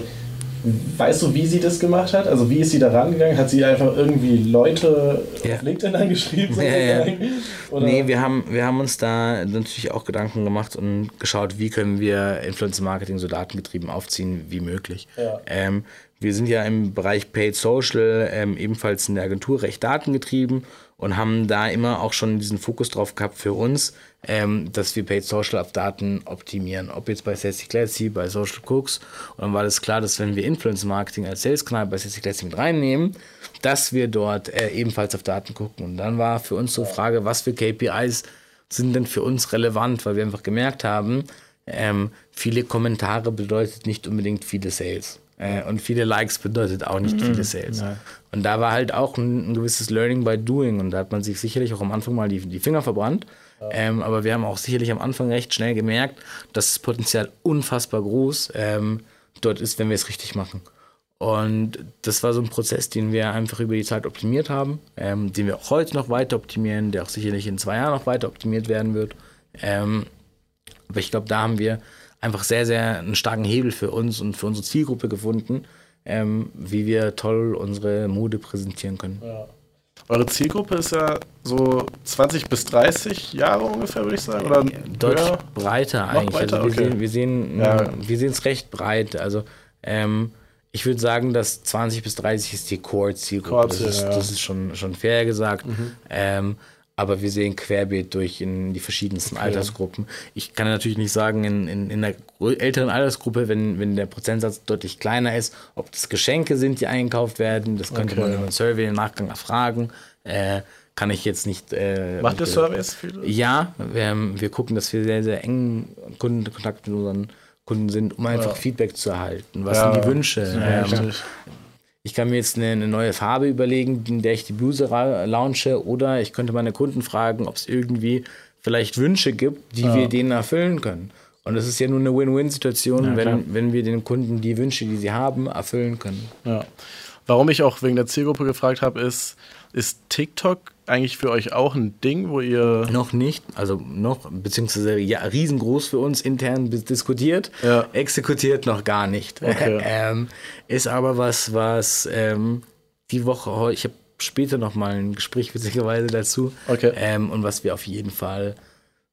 Speaker 1: weißt du, wie sie das gemacht hat? Also wie ist sie da rangegangen? Hat sie einfach irgendwie Leute ja. auf LinkedIn angeschrieben? Ja, ja.
Speaker 3: Oder? Nee, wir haben, wir haben uns da natürlich auch Gedanken gemacht und geschaut, wie können wir Influencer-Marketing so datengetrieben aufziehen wie möglich. Ja. Ähm, wir sind ja im Bereich Paid Social ähm, ebenfalls in der Agentur recht datengetrieben und haben da immer auch schon diesen Fokus drauf gehabt für uns, ähm, dass wir Paid Social auf Daten optimieren. Ob jetzt bei Sassy Classy, bei Social Cooks. Und dann war das klar, dass wenn wir Influence Marketing als Sales-Kanal bei Sassy Classy mit reinnehmen, dass wir dort äh, ebenfalls auf Daten gucken. Und dann war für uns so Frage, was für KPIs sind denn für uns relevant, weil wir einfach gemerkt haben, ähm, viele Kommentare bedeutet nicht unbedingt viele Sales. Äh, und viele Likes bedeutet auch nicht mhm. viele Sales. Ja. Und da war halt auch ein, ein, gewisses Learning by Doing und da hat man sich sicherlich auch am Anfang mal die, die Finger verbrannt. Ja. Ähm, aber wir haben auch sicherlich am Anfang recht schnell gemerkt, dass das Potenzial unfassbar groß ähm, dort ist, wenn wir es richtig machen. Und das war so ein Prozess, den wir einfach über die Zeit optimiert haben, ähm, den wir auch heute noch weiter optimieren, der auch sicherlich in zwei Jahren noch weiter optimiert werden wird. Ähm, aber ich glaube, da haben wir einfach sehr, sehr einen starken Hebel für uns und für unsere Zielgruppe gefunden, ähm, wie wir toll unsere Mode präsentieren können. Ja.
Speaker 1: Eure Zielgruppe ist ja so 20 bis 30 Jahre ungefähr, würde ich sagen. Oder
Speaker 3: Deutlich höher? breiter eigentlich. Breiter? Also wir, okay. sehen, wir sehen ja. wir sehen es recht breit. Also ähm, ich würde sagen, dass 20 bis 30 ist die Core-Zielgruppe. Core das, ist, ja. das ist schon, schon fair gesagt. Mhm. Ähm, aber wir sehen querbeet durch in die verschiedensten okay. Altersgruppen. Ich kann natürlich nicht sagen, in, in, in der älteren Altersgruppe, wenn, wenn der Prozentsatz deutlich kleiner ist, ob das Geschenke sind, die eingekauft werden. Das könnte okay. man in einem Survey im Nachgang erfragen. Äh, kann ich jetzt nicht. Äh,
Speaker 1: Macht ihr Surveys? Viele?
Speaker 3: Ja, wir, wir gucken, dass wir sehr, sehr engen Kundenkontakt mit unseren Kunden sind, um einfach ja. Feedback zu erhalten. Was ja. sind die Wünsche? Ja, ähm, ich kann mir jetzt eine, eine, neue Farbe überlegen, in der ich die Bluse launche, oder ich könnte meine Kunden fragen, ob es irgendwie vielleicht Wünsche gibt, die wir denen erfüllen können. Und das ist ja nur eine Win-Win-Situation, wenn, wenn wir den Kunden die Wünsche, die sie haben, erfüllen können.
Speaker 1: Ja. Warum ich auch wegen der Zielgruppe gefragt habe, ist, ist TikTok eigentlich für euch auch ein Ding, wo ihr.
Speaker 3: Noch nicht, also noch, beziehungsweise ja, riesengroß für uns intern diskutiert, ja. exekutiert noch gar nicht. Okay. ähm, ist aber was, was ähm, die Woche, ich habe später noch mal ein Gespräch witzigerweise dazu. Okay. Ähm, und was wir auf jeden Fall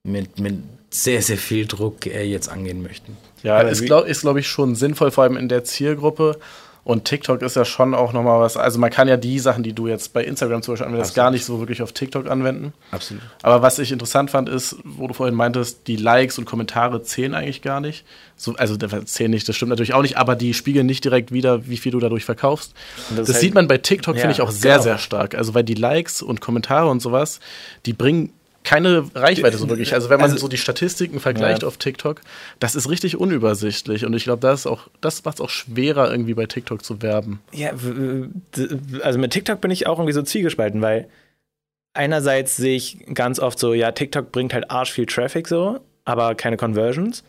Speaker 3: mit, mit sehr, sehr viel Druck äh, jetzt angehen möchten.
Speaker 1: Ja, ist, glaube glaub ich, schon sinnvoll, vor allem in der Zielgruppe. Und TikTok ist ja schon auch nochmal was. Also man kann ja die Sachen, die du jetzt bei Instagram zum Beispiel anwendest, gar nicht so wirklich auf TikTok anwenden.
Speaker 3: Absolut.
Speaker 1: Aber was ich interessant fand, ist, wo du vorhin meintest, die Likes und Kommentare zählen eigentlich gar nicht. So, also zählen nicht, das stimmt natürlich auch nicht, aber die spiegeln nicht direkt wieder, wie viel du dadurch verkaufst. Das, das halt, sieht man bei TikTok, ja, finde ich, auch sehr, genau. sehr stark. Also weil die Likes und Kommentare und sowas, die bringen keine Reichweite so wirklich. Also wenn man also, so die Statistiken vergleicht ja. auf TikTok, das ist richtig unübersichtlich und ich glaube, das das macht es auch schwerer irgendwie bei TikTok zu werben.
Speaker 2: Ja, also mit TikTok bin ich auch irgendwie so zielgespalten, weil einerseits sehe ich ganz oft so, ja, TikTok bringt halt arsch viel Traffic so, aber keine Conversions.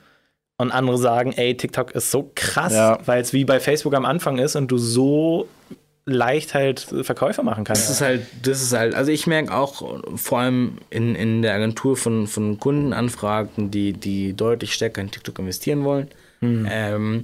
Speaker 2: Und andere sagen, ey, TikTok ist so krass, ja. weil es wie bei Facebook am Anfang ist und du so leicht halt Verkäufe machen kann.
Speaker 3: Das ist halt, das ist halt, also ich merke auch vor allem in, in der Agentur von, von Kundenanfragen, die, die deutlich stärker in TikTok investieren wollen, hm. ähm,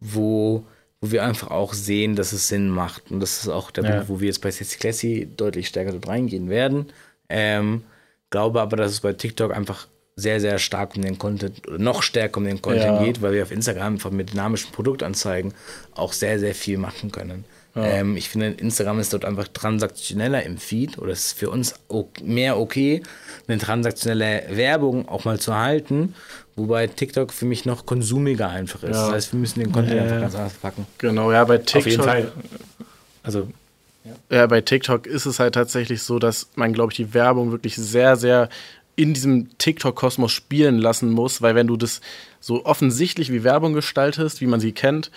Speaker 3: wo, wo wir einfach auch sehen, dass es Sinn macht. Und das ist auch der ja. Punkt, wo wir jetzt bei Sexy Classy deutlich stärker dort reingehen werden. Ähm, glaube aber, dass es bei TikTok einfach sehr, sehr stark um den Content, oder noch stärker um den Content ja. geht, weil wir auf Instagram einfach mit dynamischen Produktanzeigen auch sehr, sehr viel machen können. Ja. Ähm, ich finde, Instagram ist dort einfach transaktioneller im Feed oder es ist für uns mehr okay, eine transaktionelle Werbung auch mal zu halten, wobei TikTok für mich noch konsumiger einfach ist. Ja. Das heißt, wir müssen den Content äh, einfach ganz anders packen.
Speaker 1: Genau, ja, bei TikTok. Auf jeden
Speaker 2: Fall.
Speaker 1: Also. Ja. ja, bei TikTok ist es halt tatsächlich so, dass man, glaube ich, die Werbung wirklich sehr, sehr in diesem TikTok-Kosmos spielen lassen muss, weil wenn du das so offensichtlich wie Werbung gestaltest, wie man sie kennt,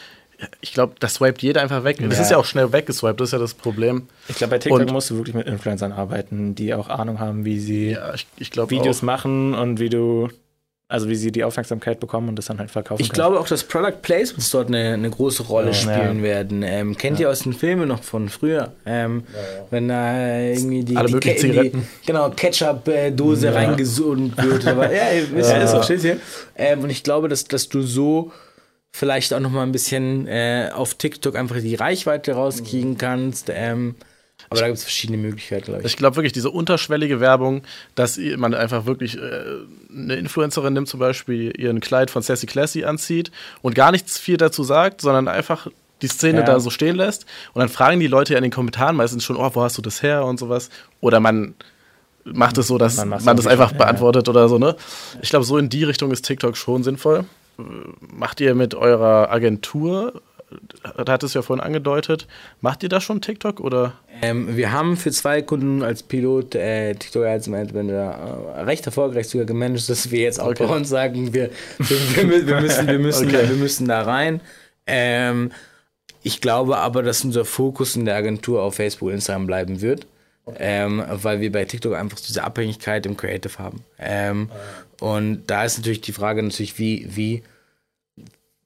Speaker 1: ich glaube, das swiped jeder einfach weg. Ja. Das ist ja auch schnell weggeswiped, das ist ja das Problem.
Speaker 2: Ich glaube, bei TikTok und, musst du wirklich mit Influencern arbeiten, die auch Ahnung haben, wie sie
Speaker 1: ja, ich, ich
Speaker 2: Videos
Speaker 1: auch.
Speaker 2: machen und wie du, also wie sie die Aufmerksamkeit bekommen und das dann halt verkaufen
Speaker 3: Ich können. glaube auch, dass Product Placements dort eine, eine große Rolle ja, spielen werden. Ähm, kennt ihr aus den Filmen noch von früher? Ähm, wenn da irgendwie die,
Speaker 1: Alle die,
Speaker 3: die genau, Ketchup-Dose ja. reingesogen wird. Aber, ja, wisst ja, das auch, steht hier. Ähm, und ich glaube, dass, dass du so vielleicht auch noch mal ein bisschen äh, auf TikTok einfach die Reichweite rauskriegen kannst. Ähm, aber da gibt es verschiedene Möglichkeiten,
Speaker 1: glaube ich. Ich glaube wirklich, diese unterschwellige Werbung, dass man einfach wirklich äh, eine Influencerin nimmt, zum Beispiel ihren Kleid von Sassy Classy anzieht und gar nichts viel dazu sagt, sondern einfach die Szene ja. da so stehen lässt. Und dann fragen die Leute ja in den Kommentaren meistens schon, oh, wo hast du das her und sowas. Oder man macht es so, dass man, man das einfach beantwortet ja. oder so, ne? Ich glaube, so in die Richtung ist TikTok schon sinnvoll macht ihr mit eurer Agentur, da hat es ja vorhin angedeutet, macht ihr da schon TikTok oder?
Speaker 3: Ähm, wir haben für zwei Kunden als Pilot äh, TikTok Ads Management äh, recht erfolgreich sogar gemanagt, dass wir jetzt auch okay. bei uns sagen, wir, wir, wir, wir müssen, wir, müssen, okay. wir müssen da rein. Ähm, ich glaube aber, dass unser Fokus in der Agentur auf Facebook und Instagram bleiben wird. Ähm, weil wir bei TikTok einfach diese Abhängigkeit im Creative haben. Ähm, und da ist natürlich die Frage natürlich, wie, wie,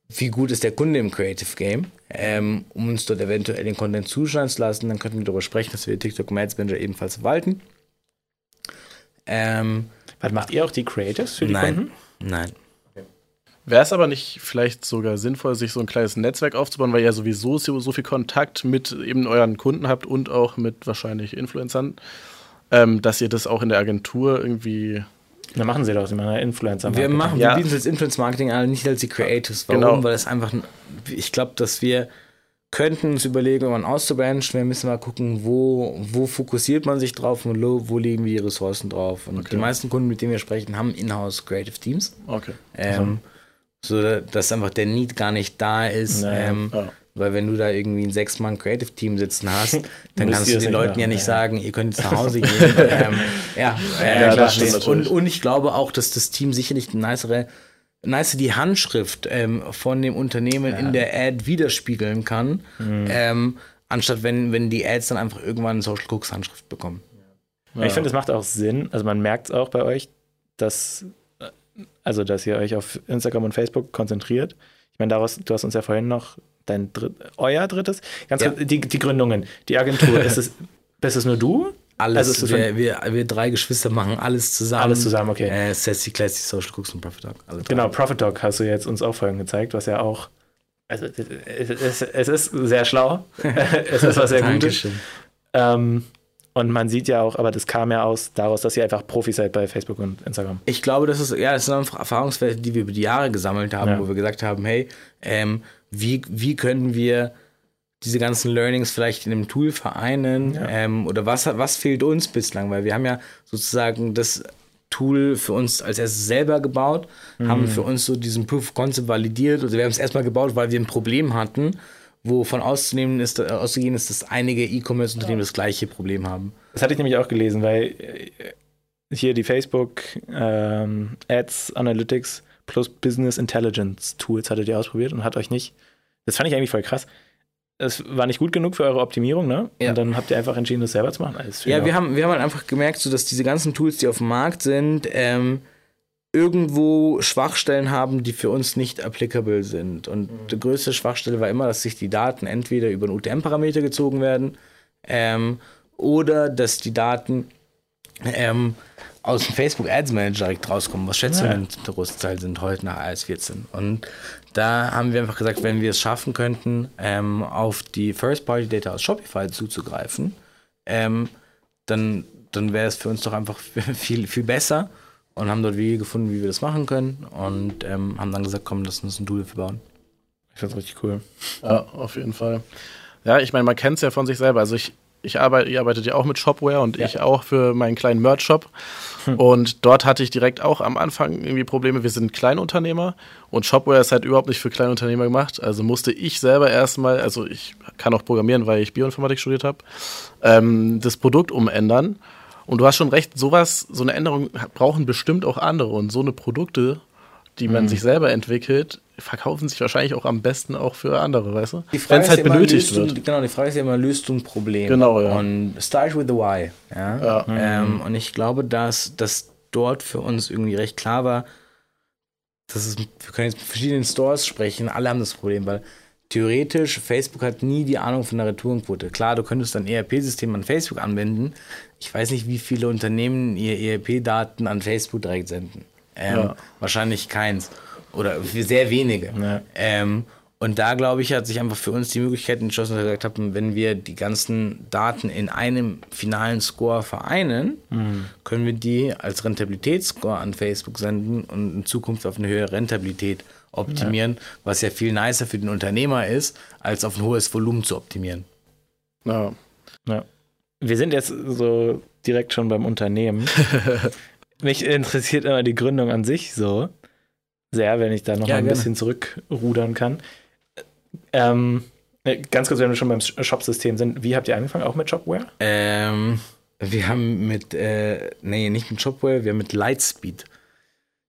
Speaker 3: wie gut ist der Kunde im Creative Game, ähm, um uns dort eventuell den Content zuschauen zu lassen. Dann könnten wir darüber sprechen, dass wir TikTok Ads Manager ebenfalls verwalten.
Speaker 2: Ähm, Was macht ihr auch die Creatives für die
Speaker 3: nein,
Speaker 2: Kunden?
Speaker 3: Nein.
Speaker 1: Wäre es aber nicht vielleicht sogar sinnvoll, sich so ein kleines Netzwerk aufzubauen, weil ihr sowieso so viel Kontakt mit eben euren Kunden habt und auch mit wahrscheinlich Influencern, ähm, dass ihr das auch in der Agentur irgendwie
Speaker 2: dann machen sie doch, sie machen Influencer.
Speaker 3: Wir machen, ja. wir bieten es als Influence Marketing an, nicht als die Creatives. Warum? Genau. Weil es einfach, ich glaube, dass wir könnten uns überlegen, irgendwann auszubranchen. Wir müssen mal gucken, wo, wo fokussiert man sich drauf und wo, wo legen wir die Ressourcen drauf. Und
Speaker 1: Okay.
Speaker 3: die meisten Kunden, mit denen wir sprechen, haben Inhouse Creative Teams.
Speaker 1: Okay.
Speaker 3: Ähm, so dass einfach der Need gar nicht da ist.
Speaker 2: Naja,
Speaker 3: ähm,
Speaker 1: ja.
Speaker 3: Weil wenn du da irgendwie ein Sechs-Mann-Creative-Team sitzen hast, dann kannst du den Leuten
Speaker 2: machen,
Speaker 3: ja nicht
Speaker 2: ja.
Speaker 3: sagen, ihr könnt jetzt nach Hause gehen. ähm, ja, äh,
Speaker 1: Ja, das stimmt
Speaker 3: und, und ich glaube auch, dass das Team sicherlich eine nicere, nice die Handschrift ähm, von dem Unternehmen in der Ad widerspiegeln kann,
Speaker 2: Mhm.
Speaker 3: ähm, anstatt wenn, wenn die Ads dann einfach irgendwann eine Social Cooks Handschrift bekommen.
Speaker 2: Ja. Ich finde, es macht auch Sinn. Also man merkt es auch bei euch, dass, also dass ihr euch auf Instagram und Facebook konzentriert. Ich meine, daraus, du hast uns ja vorhin noch dein dritt, euer drittes, ganz
Speaker 3: Ja.
Speaker 2: kurz, die, die Gründungen, die Agentur, ist es, bist es nur du?
Speaker 3: Alles,
Speaker 2: Also
Speaker 3: wir, wir, wir drei Geschwister machen alles zusammen.
Speaker 2: Alles zusammen, okay.
Speaker 3: Äh, Sassy, Classy, Social Cooks und Profit Dog.
Speaker 2: Genau, Profit Dog hast du jetzt uns auch vorhin gezeigt, was ja auch, also es, es, es ist sehr schlau, es ist was sehr Gutes.
Speaker 3: Dankeschön.
Speaker 2: Ähm, und man sieht ja auch, aber das kam ja aus daraus, dass ihr einfach Profis seid bei Facebook und Instagram.
Speaker 3: Ich glaube, das ist, ja, das sind einfach Erfahrungswerte, die wir über die Jahre gesammelt haben,
Speaker 2: Ja.
Speaker 3: wo wir gesagt haben, hey, ähm, wie, wie können wir diese ganzen Learnings vielleicht in einem Tool vereinen
Speaker 2: Ja.
Speaker 3: ähm, oder was, was fehlt uns bislang, weil wir haben ja sozusagen das Tool für uns als erstes selber gebaut, haben für uns so diesen Proof of Concept validiert, also wir haben es erstmal gebaut, weil wir ein Problem hatten, wovon auszunehmen ist, äh, auszugehen ist, dass einige E-Commerce-Unternehmen das gleiche Problem haben.
Speaker 2: Das hatte ich nämlich auch gelesen, weil äh, hier die Facebook ähm, Ads Analytics plus Business Intelligence Tools hattet ihr ausprobiert und hat euch nicht. Das fand ich eigentlich voll krass. Es war nicht gut genug für eure Optimierung, ne?
Speaker 3: Ja.
Speaker 2: Und dann habt ihr einfach entschieden, das selber zu machen.
Speaker 3: Ja, wir
Speaker 2: auch-
Speaker 3: haben, wir haben halt einfach gemerkt, so dass diese ganzen Tools, die auf dem Markt sind, ähm, irgendwo Schwachstellen haben, die für uns nicht applicable sind. Und die größte Schwachstelle war immer, dass sich die Daten entweder über einen UTM-Parameter gezogen werden ähm, oder dass die Daten ähm, aus dem Facebook Ads Manager direkt rauskommen, was Schätzungen der Großteil sind heute nach iOS 14. Und da haben wir einfach gesagt, wenn wir es schaffen könnten, ähm, auf die First-Party-Data aus Shopify zuzugreifen, ähm, dann, dann wäre es für uns doch einfach viel, viel besser und haben dort Wege gefunden, wie wir das machen können und ähm, haben dann gesagt, komm, lass uns ein dafür bauen.
Speaker 2: Ich finde es richtig cool.
Speaker 1: Ja, auf jeden Fall. Ja, ich meine, man kennt es ja von sich selber. Also ich, ich arbeite, ihr arbeitet ja auch mit Shopware und ich auch für meinen kleinen Merch-Shop. Und dort hatte ich direkt auch am Anfang irgendwie Probleme. Wir sind Kleinunternehmer und Shopware ist halt überhaupt nicht für Kleinunternehmer gemacht. Also musste ich selber erstmal, also ich kann auch programmieren, weil ich Bioinformatik studiert habe, ähm, das Produkt umändern. Und du hast schon recht, sowas, so eine Änderung brauchen bestimmt auch andere. Und so eine Produkte, die man sich selber entwickelt, verkaufen sich wahrscheinlich auch am besten auch für andere, weißt du? Wenn es halt benötigt
Speaker 3: löst
Speaker 1: wird.
Speaker 3: Du, genau, die Frage ist ja immer, löst du ein Problem?
Speaker 1: Genau, ja.
Speaker 3: Und start with the why. Ja?
Speaker 1: Ja.
Speaker 3: Ähm, und ich glaube, dass das dort für uns irgendwie recht klar war, dass es, wir können jetzt mit verschiedenen Stores sprechen, alle haben das Problem, weil theoretisch, Facebook hat nie die Ahnung von der Retourenquote. Klar, du könntest ein ERP-System an Facebook anwenden. Ich weiß nicht, wie viele Unternehmen ihr ERP-Daten an Facebook direkt senden. Ähm,
Speaker 1: Ja.
Speaker 3: Wahrscheinlich keins. Oder sehr wenige.
Speaker 2: Ja.
Speaker 3: Ähm, und da, glaube ich, hat sich einfach für uns die Möglichkeit entschlossen, dass wir gesagt haben, wenn wir die ganzen Daten in einem finalen Score vereinen, können wir die als Rentabilitätsscore an Facebook senden und in Zukunft auf eine höhere Rentabilität optimieren, was ja viel nicer für den Unternehmer ist, als auf ein hohes Volumen zu optimieren.
Speaker 1: Ja.
Speaker 2: Ja. Wir sind jetzt so direkt schon beim Unternehmen. Mich interessiert immer die Gründung an sich so sehr, wenn ich da noch
Speaker 3: Ja,
Speaker 2: mal ein
Speaker 3: gerne.
Speaker 2: bisschen zurückrudern kann. Ähm, äh, ganz kurz, wenn wir schon beim Shop-System sind, wie habt ihr angefangen? Auch mit Shopware?
Speaker 3: Ähm, wir haben mit, äh, nee, nicht mit Shopware, wir haben mit Lightspeed.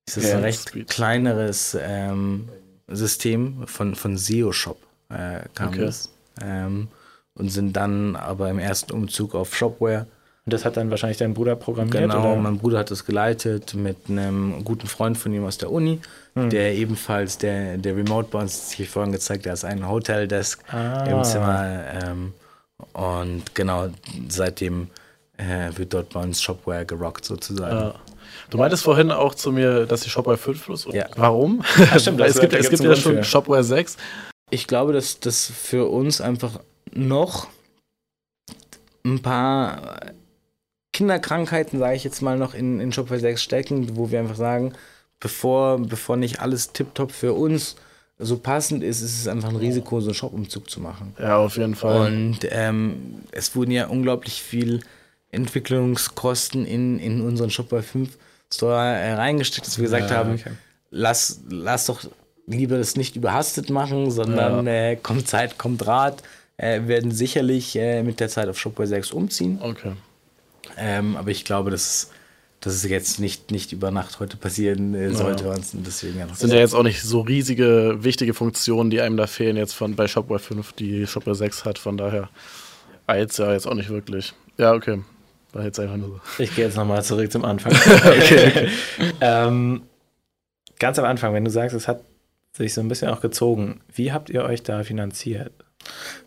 Speaker 3: Das ist ein recht
Speaker 1: Lightspeed.
Speaker 3: kleineres ähm, System von, von SEO Shop äh, kam
Speaker 1: Okay.
Speaker 3: das. Ähm, und sind dann aber im ersten Umzug auf Shopware.
Speaker 2: Und das hat dann wahrscheinlich dein Bruder programmiert?
Speaker 3: Genau,
Speaker 2: oder?
Speaker 3: mein Bruder hat das geleitet mit einem guten Freund von ihm aus der Uni, der ebenfalls, der, der Remote bei uns, das ich vorhin gezeigt, der ist ein Hoteldesk
Speaker 2: Ah.
Speaker 3: im Zimmer. Ähm, und genau, seitdem äh, wird dort bei uns Shopware gerockt sozusagen.
Speaker 1: Ja. Du meintest vorhin auch zu mir, dass die Shopware 5 Plus.
Speaker 3: Ja.
Speaker 1: Warum?
Speaker 2: stimmt,
Speaker 1: Weil
Speaker 2: das
Speaker 1: es gibt, es ja schon. Shopware 6.
Speaker 3: Ich glaube, dass das für uns einfach noch ein paar Kinderkrankheiten, sage ich jetzt mal, noch in, in Shopware 6 stecken, wo wir einfach sagen, bevor, bevor nicht alles tiptop für uns so passend ist, ist es einfach ein Risiko, so einen Shop-Umzug zu machen.
Speaker 1: Ja, auf jeden Fall.
Speaker 3: Und ähm, es wurden ja unglaublich viel Entwicklungskosten in, in unseren Shopware 5 Store äh, reingesteckt, dass wir gesagt
Speaker 2: Ja,
Speaker 3: haben,
Speaker 2: okay.
Speaker 3: lass, lass doch lieber das nicht überhastet machen, sondern äh, kommt Zeit, kommt Rat. Äh, werden sicherlich äh, mit der Zeit auf Shopware 6 umziehen.
Speaker 1: okay.
Speaker 3: Ähm, aber ich glaube, dass es, dass es jetzt nicht, nicht über Nacht heute passieren äh, sollte. Und deswegen ja noch
Speaker 1: Sind ja jetzt auch nicht so riesige, wichtige Funktionen, die einem da fehlen jetzt von bei Shopware 5, die Shopware 6 hat. Von daher eils ja jetzt auch nicht wirklich. Ja, okay. War jetzt einfach nur so.
Speaker 2: Ich gehe jetzt nochmal zurück zum Anfang. okay. ähm, ganz am Anfang, wenn du sagst, es hat sich so ein bisschen auch gezogen, wie habt ihr euch da finanziert?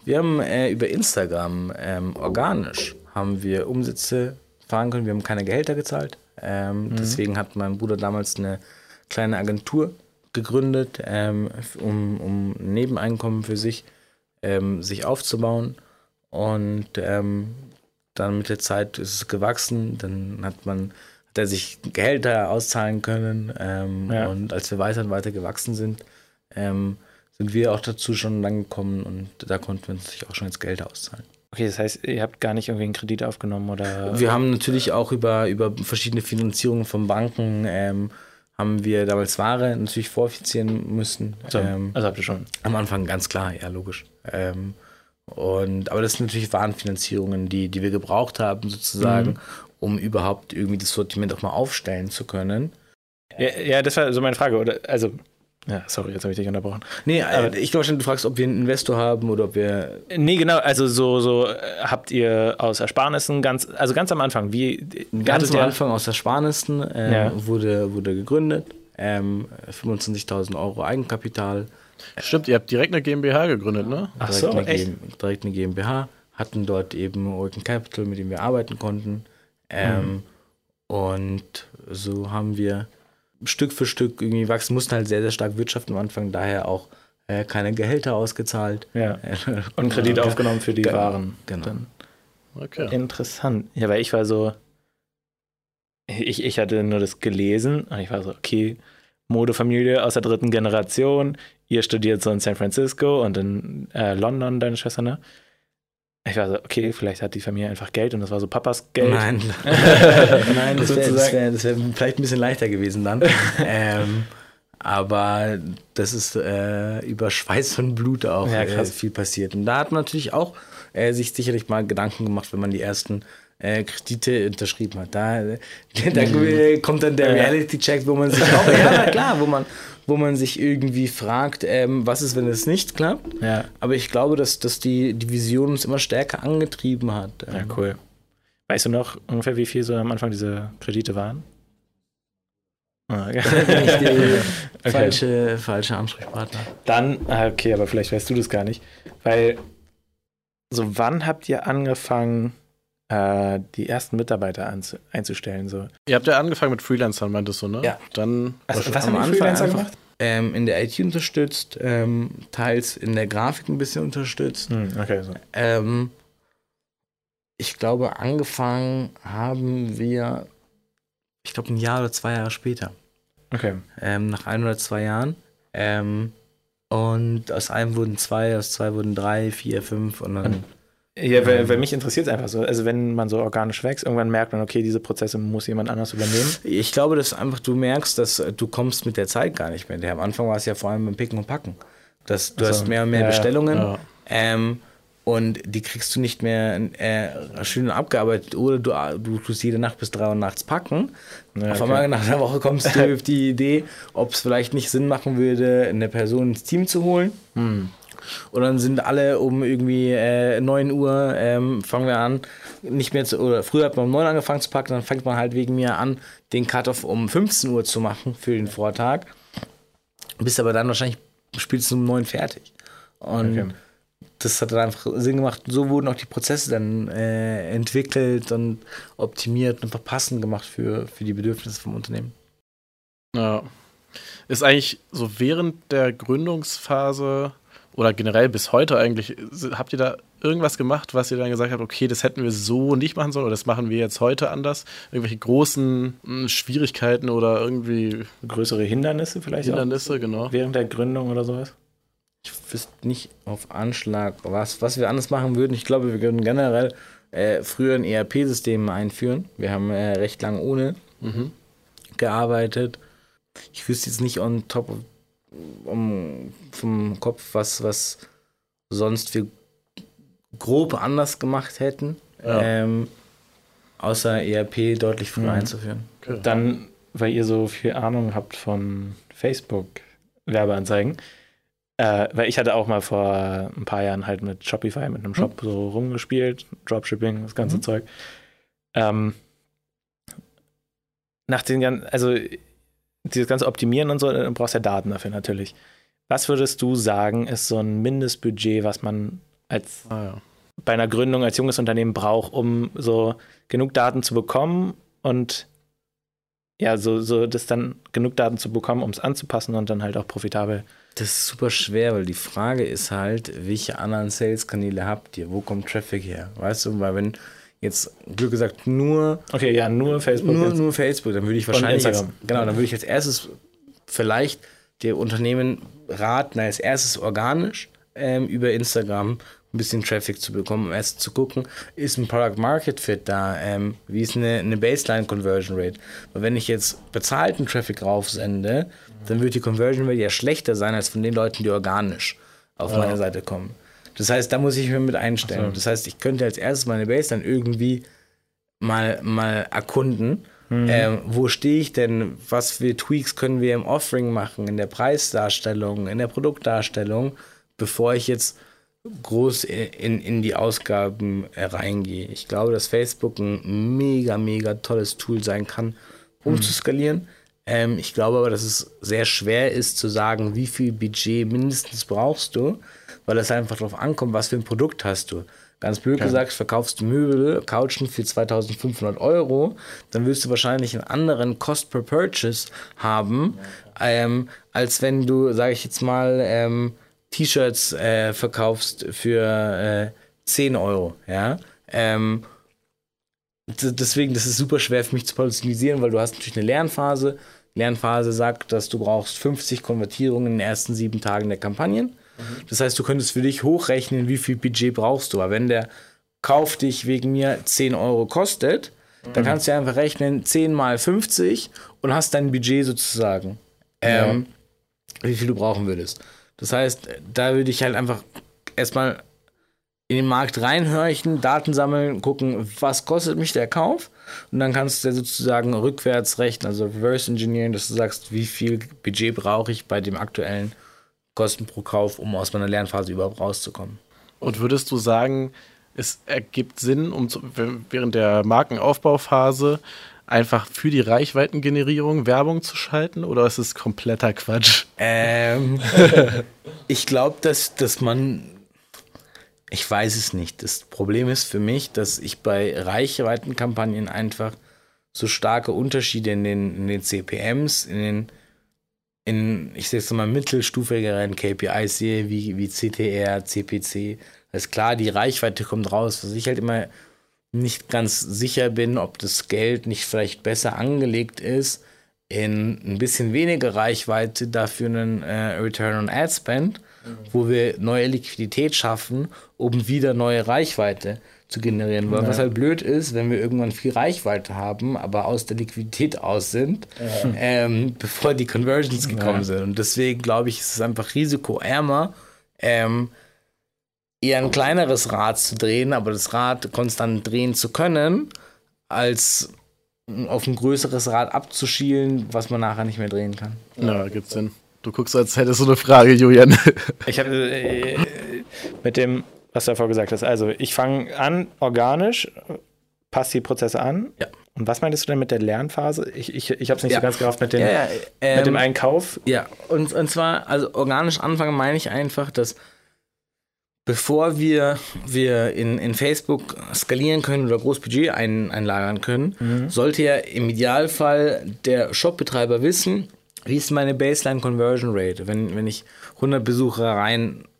Speaker 3: Wir haben äh, über Instagram ähm, organisch haben wir Umsätze fahren können. Wir haben keine Gehälter gezahlt. Ähm, Deswegen hat mein Bruder damals eine kleine Agentur gegründet, ähm, um, um ein Nebeneinkommen für sich ähm, sich aufzubauen. Und ähm, dann mit der Zeit ist es gewachsen. Dann hat man hat er sich Gehälter auszahlen können. Ähm,
Speaker 2: Ja.
Speaker 3: Und als wir weiter und weiter gewachsen sind, sind wir auch dazu schon lang gekommen und da konnten wir uns natürlich auch schon jetzt Geld auszahlen.
Speaker 2: Okay, das heißt, ihr habt gar nicht irgendwie einen Kredit aufgenommen oder.
Speaker 3: Wir haben natürlich auch über, über verschiedene Finanzierungen von Banken, ähm, haben wir damals Ware natürlich voroffizieren müssen.
Speaker 2: so,
Speaker 3: Ähm,
Speaker 2: also habt ihr schon.
Speaker 3: am Anfang ganz klar, ja, logisch. Ähm, und, aber das sind natürlich Warenfinanzierungen, die, die wir gebraucht haben, sozusagen,
Speaker 2: Mhm.
Speaker 3: um überhaupt irgendwie das Sortiment auch mal aufstellen zu können.
Speaker 2: Ja, ja, das war so meine Frage. Oder, also, ja, sorry, jetzt habe ich dich unterbrochen.
Speaker 3: Nee,
Speaker 2: Aber-
Speaker 3: äh, ich glaube schon, du fragst, ob wir einen Investor haben oder ob wir.
Speaker 2: Nee, genau, also so, so äh, habt ihr aus Ersparnissen ganz, also ganz am Anfang, wie
Speaker 3: Ganz am Anfang aus der Sparnisten äh,
Speaker 2: Ja.
Speaker 3: wurde, wurde gegründet. Ähm, 25.000 Euro Eigenkapital.
Speaker 1: Stimmt, ihr habt direkt eine GmbH gegründet, ne?
Speaker 2: Ach
Speaker 3: direkt,
Speaker 2: so,
Speaker 3: eine
Speaker 2: echt?
Speaker 3: GmbH, direkt eine GmbH, hatten dort eben Working Capital, mit dem wir arbeiten konnten. Ähm, Und so haben wir Stück für Stück irgendwie wachsen, mussten halt sehr, sehr stark wirtschaften am Anfang, daher auch äh, keine Gehälter ausgezahlt.
Speaker 2: Ja. Und Kredit
Speaker 3: Ja.
Speaker 2: aufgenommen für die
Speaker 3: Genau,
Speaker 2: Waren.
Speaker 3: genau.
Speaker 2: Dann.
Speaker 1: Okay.
Speaker 2: Interessant. Ja, weil ich war so, ich, ich hatte nur das gelesen und ich war so, okay, Modefamilie aus der dritten Generation, ihr studiert so in San Francisco und in äh, London, deine Schwester, ne? Ich war so, okay, vielleicht hat die Familie einfach Geld und das war so Papas Geld.
Speaker 3: Nein, nein, das wäre wär, wär vielleicht ein bisschen leichter gewesen dann. ähm, aber das ist äh, über Schweiß und Blut auch
Speaker 2: Ja,
Speaker 3: äh, viel passiert. Und da hat man natürlich auch äh, sich sicherlich mal Gedanken gemacht, wenn man die ersten äh, Kredite unterschrieben hat. Da, da kommt dann der
Speaker 2: Ja.
Speaker 3: Reality-Check, wo man sich auch, ja, klar, wo man, wo man sich irgendwie fragt, ähm, was ist, wenn es nicht klappt.
Speaker 2: Ja,
Speaker 3: Aber ich glaube, dass, dass die, die Vision uns immer stärker angetrieben hat.
Speaker 2: ja,
Speaker 3: Ähm,
Speaker 2: cool. Weißt du noch ungefähr, wie viel so am Anfang diese Kredite waren? Ah, ja. Okay.
Speaker 3: falsche, falsche Ansprechpartner.
Speaker 2: Dann, ah, okay, aber vielleicht weißt du das gar nicht. Weil, so wann habt ihr angefangen, äh, die ersten Mitarbeiter einzustellen? So?
Speaker 1: Ihr habt ja angefangen mit Freelancern, meintest du, ne?
Speaker 3: Ja.
Speaker 1: Dann.
Speaker 2: Also, was
Speaker 3: am
Speaker 2: haben die
Speaker 3: Anfang
Speaker 2: Freelancer gemacht?
Speaker 3: Ähm, in der IT unterstützt, ähm, teils in der Grafik ein bisschen unterstützt.
Speaker 2: Hm, okay, so.
Speaker 3: Ähm, ich glaube, angefangen haben wir, ich glaube, ein Jahr oder zwei Jahre später.
Speaker 2: Okay.
Speaker 3: Ähm, nach ein oder zwei Jahren. Ähm, und aus einem wurden zwei, aus zwei wurden drei, vier, fünf und dann.
Speaker 2: Ja, weil, weil mich interessiert es einfach so. Also, wenn man so organisch wächst, irgendwann merkt man, okay, diese Prozesse muss jemand anders übernehmen.
Speaker 3: Ich glaube, dass einfach du merkst, dass äh, du kommst mit der Zeit gar nicht mehr. hinterher. Am Anfang war es ja vor allem beim Picken und Packen. Das, du
Speaker 2: Ach so.
Speaker 3: hast mehr und mehr
Speaker 2: Ja.
Speaker 3: Bestellungen
Speaker 1: Ja.
Speaker 3: ähm, und die kriegst du nicht mehr äh, schön abgearbeitet oder du, du tust jede Nacht bis drei Uhr nachts packen.
Speaker 2: Ja,
Speaker 3: Auf
Speaker 2: okay.
Speaker 3: einmal nach einer Woche kommst du auf die Idee, ob es vielleicht nicht Sinn machen würde, eine Person ins Team zu holen.
Speaker 2: Hm.
Speaker 3: Und dann sind alle um irgendwie äh, 9 Uhr, ähm, fangen wir an, nicht mehr zu, oder früher hat man um 9 Uhr angefangen zu packen, dann fängt man halt wegen mir an, den Cut-Off um 15 Uhr zu machen für den Vortag. Bist aber dann wahrscheinlich spätestens um 9 fertig. Und
Speaker 2: Okay.
Speaker 3: das hat dann einfach Sinn gemacht. So wurden auch die Prozesse dann äh, entwickelt und optimiert und passend gemacht für, für die Bedürfnisse vom Unternehmen.
Speaker 1: Ja. Ist eigentlich so während der Gründungsphase oder generell bis heute eigentlich, habt ihr da irgendwas gemacht, was ihr dann gesagt habt, okay, das hätten wir so nicht machen sollen oder das machen wir jetzt heute anders? Irgendwelche großen mh, Schwierigkeiten oder irgendwie
Speaker 2: Größere Hindernisse vielleicht
Speaker 1: Hindernisse, genau.
Speaker 2: auch während der Gründung oder sowas?
Speaker 3: ich wüsste nicht auf Anschlag, was, was wir anders machen würden. Ich glaube, wir würden generell äh, früher ein ERP-System einführen. Wir haben äh, recht lange ohne mhm. gearbeitet. Ich wüsste jetzt nicht on top of, um, vom Kopf, was, was sonst wir grob anders gemacht hätten. Ja. Ähm, außer ERP deutlich früher mhm. einzuführen.
Speaker 2: Okay. Dann, weil ihr so viel Ahnung habt von Facebook-Werbeanzeigen, äh, weil ich hatte auch mal vor ein paar Jahren halt mit Shopify, mit einem Shop mhm. so rumgespielt, Dropshipping, das ganze mhm. Zeug. Ähm, nach den ganzen, also dieses ganze Optimieren und so, du brauchst ja Daten dafür natürlich. Was würdest du sagen, ist so ein Mindestbudget, was man als ah, ja. bei einer Gründung als junges Unternehmen braucht, um so genug Daten zu bekommen und ja, so, so das dann genug Daten zu bekommen, um es anzupassen und dann halt auch profitabel
Speaker 3: das ist super schwer, weil die Frage ist halt, welche anderen Sales-Kanäle habt ihr? Wo kommt Traffic her? Weißt du, weil wenn jetzt, Glück gesagt, nur.
Speaker 2: Okay, ja, nur Facebook.
Speaker 3: Nur, nur Facebook, dann würde ich wahrscheinlich. Jetzt, genau, dann würde ich als erstes vielleicht der Unternehmen raten, als erstes organisch ähm, über Instagram ein bisschen Traffic zu bekommen, um erst zu gucken, ist ein Product Market Fit da, ähm, wie ist eine, eine Baseline Conversion Rate. Weil wenn ich jetzt bezahlten Traffic raufsende, dann wird die Conversion Rate ja schlechter sein als von den Leuten, die organisch auf ja. meine Seite kommen. Das heißt, da muss ich mir mit einstellen. Okay. Das heißt, ich könnte als erstes meine Baseline irgendwie mal, mal erkunden. Mhm. Ähm, wo stehe ich denn? Was für Tweaks können wir im Offering machen, in der Preisdarstellung, in der Produktdarstellung, bevor ich jetzt groß in, in die Ausgaben reingehe. Ich glaube, dass Facebook ein mega, mega tolles Tool sein kann, um mhm. zu skalieren. Ähm, ich glaube aber, dass es sehr schwer ist zu sagen, wie viel Budget mindestens brauchst du, weil es einfach darauf ankommt, was für ein Produkt hast du. Ganz blöd ja. gesagt, verkaufst du Möbel, Couchen für 2500 Euro, dann wirst du wahrscheinlich einen anderen Cost per Purchase haben, ähm, als wenn du, sage ich jetzt mal, ähm, T-Shirts äh, verkaufst für äh, 10 Euro. Ja? Ähm, deswegen, das ist super schwer für mich zu personalisieren, weil du hast natürlich eine Lernphase. Lernphase sagt, dass du brauchst 50 Konvertierungen in den ersten sieben Tagen der Kampagnen. Mhm. Das heißt, du könntest für dich hochrechnen, wie viel Budget brauchst du. Aber wenn der Kauf dich wegen mir 10 Euro kostet, mhm. dann kannst du einfach rechnen 10 mal 50 und hast dein Budget sozusagen, ähm, ja. wie viel du brauchen würdest. Das heißt, da würde ich halt einfach erstmal in den Markt reinhörchen, Daten sammeln, gucken, was kostet mich der Kauf und dann kannst du sozusagen rückwärts rechnen, also reverse engineering, dass du sagst, wie viel Budget brauche ich bei dem aktuellen Kosten pro Kauf, um aus meiner Lernphase überhaupt rauszukommen.
Speaker 1: Und würdest du sagen, es ergibt Sinn, um zu, während der Markenaufbauphase einfach für die Reichweitengenerierung Werbung zu schalten oder ist es kompletter Quatsch?
Speaker 3: Ähm, ich glaube, dass, dass man. Ich weiß es nicht. Das Problem ist für mich, dass ich bei Reichweitenkampagnen einfach so starke Unterschiede in den, in den CPMs, in den, in, ich sage es mal, mittelstufigeren KPIs sehe, wie, wie CTR, CPC. Das ist klar, die Reichweite kommt raus. Was ich halt immer nicht ganz sicher bin, ob das Geld nicht vielleicht besser angelegt ist in ein bisschen weniger Reichweite, dafür einen äh, Return on Ad Spend, mhm. wo wir neue Liquidität schaffen, um wieder neue Reichweite zu generieren. Weil ja. was halt blöd ist, wenn wir irgendwann viel Reichweite haben, aber aus der Liquidität aus sind, ja. ähm, bevor die Conversions gekommen ja. sind. Und deswegen glaube ich, ist es einfach risikoärmer, ähm, eher ein kleineres Rad zu drehen, aber das Rad konstant drehen zu können, als auf ein größeres Rad abzuschielen, was man nachher nicht mehr drehen kann.
Speaker 1: Ja, gibt's Sinn. Du guckst, als hättest du eine Frage, Julian.
Speaker 2: Ich habe äh, mit dem, was du davor gesagt hast, also ich fange an organisch, passe die Prozesse an. Ja. Und was meintest du denn mit der Lernphase? Ich, ich, ich habe es nicht ja. so ganz gerafft mit, den, ja, ja, ähm, mit dem Einkauf.
Speaker 3: Ja, und, und zwar, also organisch anfangen meine ich einfach, dass bevor wir, wir in, in Facebook skalieren können oder Großbudget ein, einlagern können, mhm. sollte ja im Idealfall der Shopbetreiber wissen, wie ist meine Baseline Conversion Rate, wenn, wenn ich 100 Besucher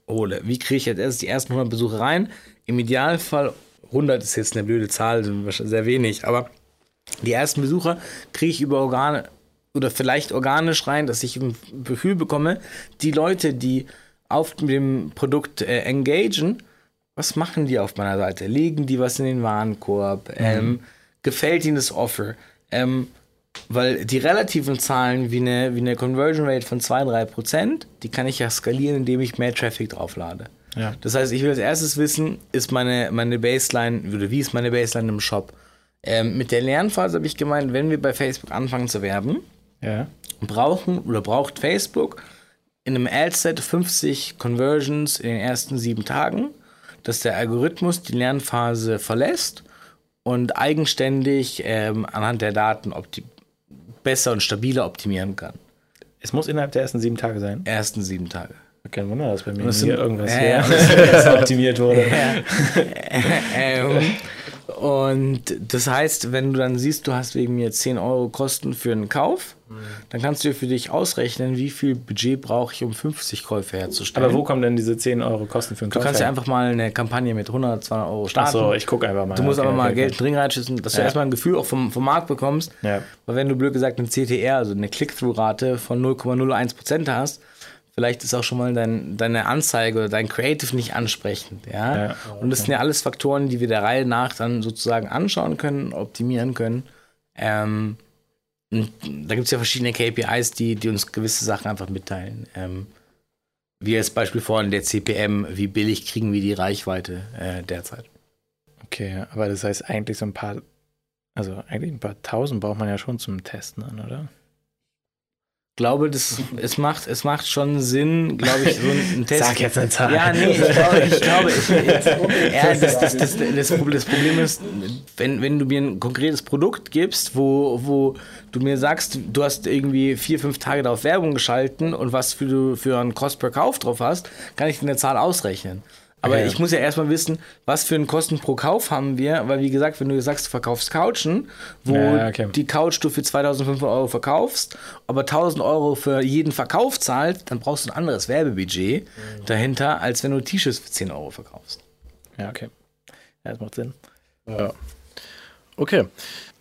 Speaker 3: reinhole. Wie kriege ich jetzt erst die ersten 100 Besucher rein? Im Idealfall, 100 ist jetzt eine blöde Zahl, sehr wenig, aber die ersten Besucher kriege ich über Organe oder vielleicht organisch rein, dass ich ein Gefühl bekomme, die Leute, die auf dem Produkt äh, engagen, was machen die auf meiner Seite? Legen die was in den Warenkorb? Mhm. Ähm, gefällt ihnen das Offer? Ähm, weil die relativen Zahlen wie eine, wie eine Conversion Rate von 2-3%, die kann ich ja skalieren, indem ich mehr Traffic drauflade. Ja. Das heißt, ich will als erstes wissen, ist meine, meine Baseline, oder wie ist meine Baseline im Shop? Ähm, mit der Lernphase habe ich gemeint, wenn wir bei Facebook anfangen zu werben, ja. brauchen oder braucht Facebook in einem Ad-Set 50 Conversions in den ersten sieben Tagen, dass der Algorithmus die Lernphase verlässt und eigenständig ähm, anhand der Daten besser und stabiler optimieren kann.
Speaker 2: Es muss innerhalb der ersten sieben Tage sein?
Speaker 3: Ersten sieben Tage.
Speaker 2: Kein Wunder, dass bei mir hier irgendwas äh, her optimiert wurde.
Speaker 3: ähm, und das heißt, wenn du dann siehst, du hast wegen mir 10 Euro Kosten für einen Kauf. Dann kannst du für dich ausrechnen, wie viel Budget brauche ich, um 50 Käufe herzustellen.
Speaker 2: Aber wo kommen denn diese 10 Euro Kosten für einen
Speaker 3: Kauf? Du kannst ja einfach mal eine Kampagne mit 100, 200 Euro starten.
Speaker 2: Achso, ich gucke einfach mal.
Speaker 3: Du musst okay, aber mal okay, Geld drin reinschießen, dass ja. du erstmal ein Gefühl auch vom, vom Markt bekommst. Ja. Weil wenn du blöd gesagt eine CTR, also eine Click-Through-Rate von 0,01% hast, vielleicht ist auch schon mal dein, deine Anzeige oder dein Creative nicht ansprechend. Ja? ja okay. Und das sind ja alles Faktoren, die wir der Reihe nach dann sozusagen anschauen können, optimieren können. Ähm, da gibt es ja verschiedene KPIs, die, die uns gewisse Sachen einfach mitteilen. Ähm, wie als Beispiel vorhin der CPM, wie billig kriegen wir die Reichweite äh, derzeit.
Speaker 2: Okay, aber das heißt eigentlich so ein paar, also eigentlich ein paar tausend braucht man ja schon zum Testen, oder?
Speaker 3: Glaube, das, es, macht, es macht schon Sinn, glaube ich, so einen Test.
Speaker 2: Sag jetzt eine Zahl.
Speaker 3: Ja, nee, ich glaube, ich glaube ich, ja, das, das, das, das, Problem ist, wenn, wenn du mir ein konkretes Produkt gibst, wo, wo du mir sagst, du hast irgendwie vier, fünf Tage darauf Werbung geschalten und was für du für einen Cost per Kauf drauf hast, kann ich dir eine Zahl ausrechnen. Aber okay. ich muss ja erstmal wissen, was für einen Kosten pro Kauf haben wir, weil wie gesagt, wenn du sagst, du verkaufst Couchen, wo ja, okay. die Couch du für 2500 Euro verkaufst, aber 1000 Euro für jeden Verkauf zahlt, dann brauchst du ein anderes Werbebudget mhm. dahinter, als wenn du T-Shirts für 10 Euro verkaufst.
Speaker 2: Ja, okay. Ja, das macht Sinn.
Speaker 1: Ja. Okay.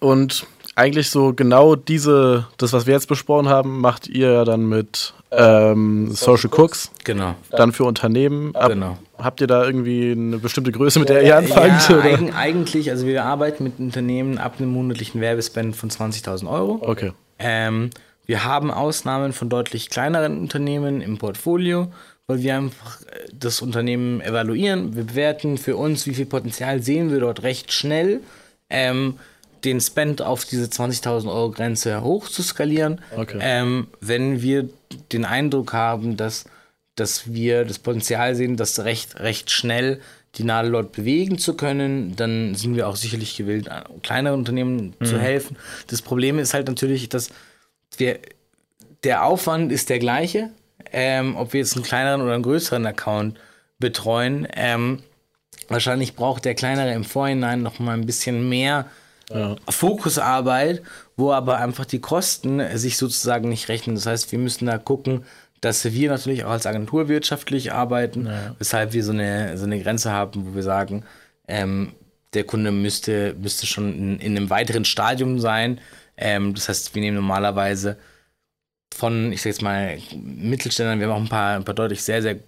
Speaker 1: Und eigentlich so genau diese, das, was wir jetzt besprochen haben, macht ihr ja dann mit ähm, Social Cooks.
Speaker 3: Genau.
Speaker 1: Dann für Unternehmen. Ab, genau. Habt ihr da irgendwie eine bestimmte Größe, mit der ihr anfangt?
Speaker 3: Ja, eig eigentlich, also wir arbeiten mit Unternehmen ab einem monatlichen Werbespend von 20.000 Euro.
Speaker 1: Okay.
Speaker 3: Ähm, wir haben Ausnahmen von deutlich kleineren Unternehmen im Portfolio, weil wir einfach äh, das Unternehmen evaluieren, wir bewerten für uns, wie viel Potenzial sehen wir dort recht schnell. Ähm, den Spend auf diese 20.000 Euro Grenze hoch zu skalieren, okay. ähm, wenn wir den Eindruck haben, dass, dass wir das Potenzial sehen, das recht, recht schnell die Nadel dort bewegen zu können, dann sind wir auch sicherlich gewillt, kleineren Unternehmen mhm. zu helfen. Das Problem ist halt natürlich, dass wir, der Aufwand ist der gleiche, ähm, ob wir jetzt einen kleineren oder einen größeren Account betreuen. Ähm, wahrscheinlich braucht der kleinere im Vorhinein noch mal ein bisschen mehr ja. Fokusarbeit, wo aber einfach die Kosten sich sozusagen nicht rechnen. Das heißt, wir müssen da gucken, dass wir natürlich auch als Agentur wirtschaftlich arbeiten, ja. weshalb wir so eine, so eine Grenze haben, wo wir sagen, ähm, der Kunde müsste, müsste schon in, in einem weiteren Stadium sein. Ähm, das heißt, wir nehmen normalerweise von, ich sag jetzt mal, Mittelständlern, wir haben auch ein paar, ein paar deutlich sehr, sehr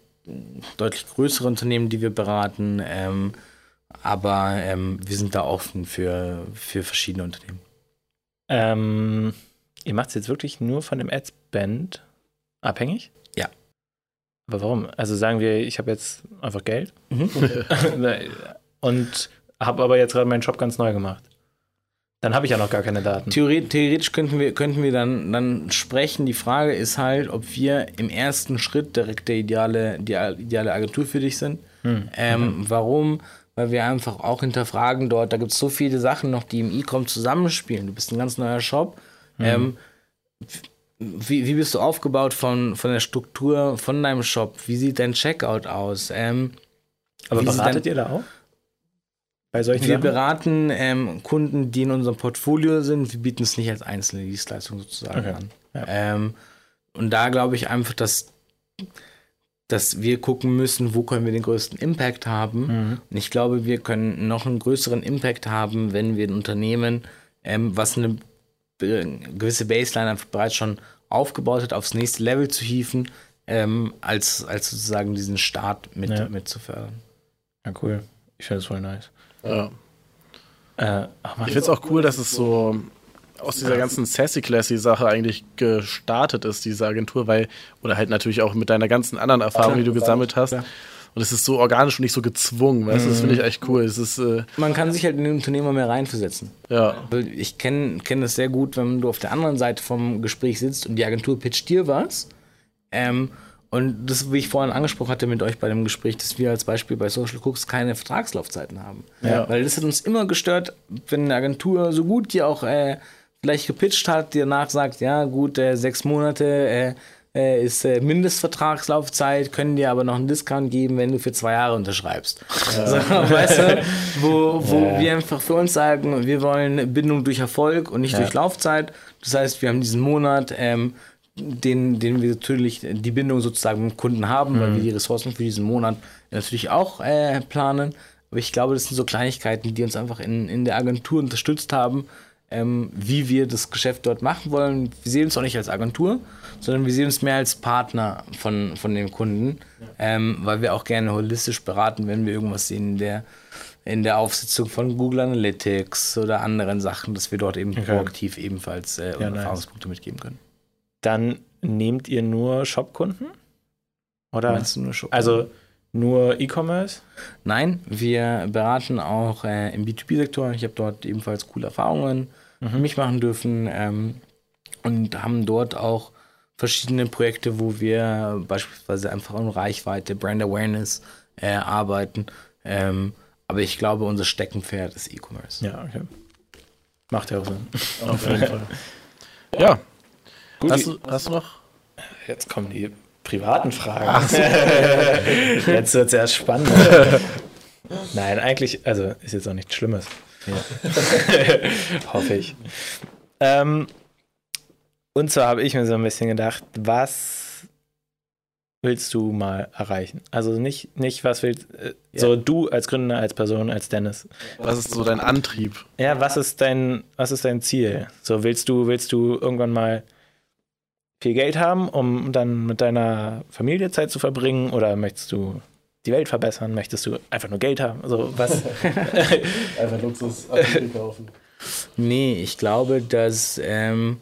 Speaker 3: deutlich größere Unternehmen, die wir beraten. Ähm, aber ähm, wir sind da offen für, für verschiedene Unternehmen.
Speaker 2: Ähm, ihr macht es jetzt wirklich nur von dem Adspend abhängig?
Speaker 3: Ja.
Speaker 2: Aber warum? Also sagen wir, ich habe jetzt einfach Geld mhm. und habe aber jetzt gerade meinen Job ganz neu gemacht. Dann habe ich ja noch gar keine Daten.
Speaker 3: Theoretisch könnten wir, könnten wir dann, dann sprechen. Die Frage ist halt, ob wir im ersten Schritt direkt der ideale, die ideale Agentur für dich sind. Hm. Ähm. Warum? weil wir einfach auch hinterfragen dort, da gibt es so viele Sachen noch, die im E-Com zusammenspielen. Du bist ein ganz neuer Shop. Mhm. Ähm, wie, wie bist du aufgebaut von, von der Struktur von deinem Shop? Wie sieht dein Checkout aus? Ähm,
Speaker 2: Aber beratet ihr da auch?
Speaker 3: Bei solchen wir Sachen? beraten ähm, Kunden, die in unserem Portfolio sind. Wir bieten es nicht als einzelne Dienstleistung sozusagen okay. an. Ja. Ähm, und da glaube ich einfach, dass dass wir gucken müssen, wo können wir den größten Impact haben. Mhm. Und ich glaube, wir können noch einen größeren Impact haben, wenn wir ein Unternehmen, ähm, was eine gewisse Baseline einfach bereits schon aufgebaut hat, aufs nächste Level zu hieven, ähm, als, als sozusagen diesen Start mit,
Speaker 2: Ja.
Speaker 3: mit zu fördern.
Speaker 2: Ja, cool. Ich finde es voll nice.
Speaker 1: Ja.
Speaker 2: Äh, ach,
Speaker 1: Ich finde es auch cool, dass es so aus dieser ganzen Sassy Classy Sache eigentlich gestartet ist, diese Agentur, weil, oder halt natürlich auch mit deiner ganzen anderen Erfahrung, die du gesammelt hast. Und es ist so organisch und nicht so gezwungen, weißt du, das finde ich echt cool. Es ist, äh,
Speaker 3: Man kann sich halt in den Unternehmer mehr reinversetzen.
Speaker 1: ja,
Speaker 3: Ich kenne kenn das sehr gut, wenn du auf der anderen Seite vom Gespräch sitzt und die Agentur pitcht dir was. Ähm, und das, wie ich vorhin angesprochen hatte mit euch bei dem Gespräch, dass wir als Beispiel bei Social Cooks keine Vertragslaufzeiten haben.
Speaker 1: Ja.
Speaker 3: Weil das hat uns immer gestört, wenn eine Agentur so gut die auch äh, vielleicht gepitcht hat, die danach sagt, ja gut, äh, sechs Monate äh, äh, ist äh, Mindestvertragslaufzeit, können dir aber noch einen Discount geben, wenn du für zwei Jahre unterschreibst. So, weißt du, wo, wo wir einfach für uns sagen, wir wollen Bindung durch Erfolg und nicht durch Laufzeit. Das heißt, wir haben diesen Monat, ähm, den, den wir natürlich die Bindung sozusagen mit dem Kunden haben, weil wir die Ressourcen für diesen Monat natürlich auch äh, planen. Aber ich glaube, das sind so Kleinigkeiten, die uns einfach in, in der Agentur unterstützt haben, ähm, wie wir das Geschäft dort machen wollen. Wir sehen uns auch nicht als Agentur, sondern wir sehen uns mehr als Partner von, von dem Kunden, ähm, weil wir auch gerne holistisch beraten, wenn wir irgendwas sehen in der, in der Aufsitzung von Google Analytics oder anderen Sachen, dass wir dort eben proaktiv ebenfalls äh,
Speaker 2: Ja, nice.
Speaker 3: Erfahrungspunkte mitgeben können.
Speaker 2: Dann nehmt ihr nur Shopkunden? Oder?
Speaker 3: Meinst du nur Shop?
Speaker 2: Also nur E-Commerce?
Speaker 3: Nein, wir beraten auch äh, im B2B-Sektor. Ich habe dort ebenfalls coole Erfahrungen für mich machen dürfen ähm, und haben dort auch verschiedene Projekte, wo wir beispielsweise einfach um Reichweite, Brand Awareness äh, arbeiten. Ähm, aber ich glaube, unser Steckenpferd ist E-Commerce.
Speaker 2: Ja, okay. Macht ja auch Sinn.
Speaker 1: auf jeden Fall. Ja,
Speaker 2: Gut,
Speaker 1: hast du, hast du noch?
Speaker 2: jetzt kommen die privaten Fragen. jetzt wird es erst spannend. Nein, eigentlich, also ist jetzt auch nichts Schlimmes. Hoffe ich. Ähm, und zwar habe ich mir so ein bisschen gedacht, was willst du mal erreichen? Also nicht, nicht was willst äh, so du als Gründer, als Person, als Dennis.
Speaker 1: Was ist so dein Antrieb?
Speaker 2: Ja, was ist dein, was ist dein Ziel? So willst du, willst du irgendwann mal viel Geld haben, um dann mit deiner Familie Zeit zu verbringen? Oder möchtest du die Welt verbessern? Möchtest du einfach nur Geld haben? Also was?
Speaker 1: Einfach Luxus kaufen.
Speaker 3: Nee, ich glaube, dass. Ähm,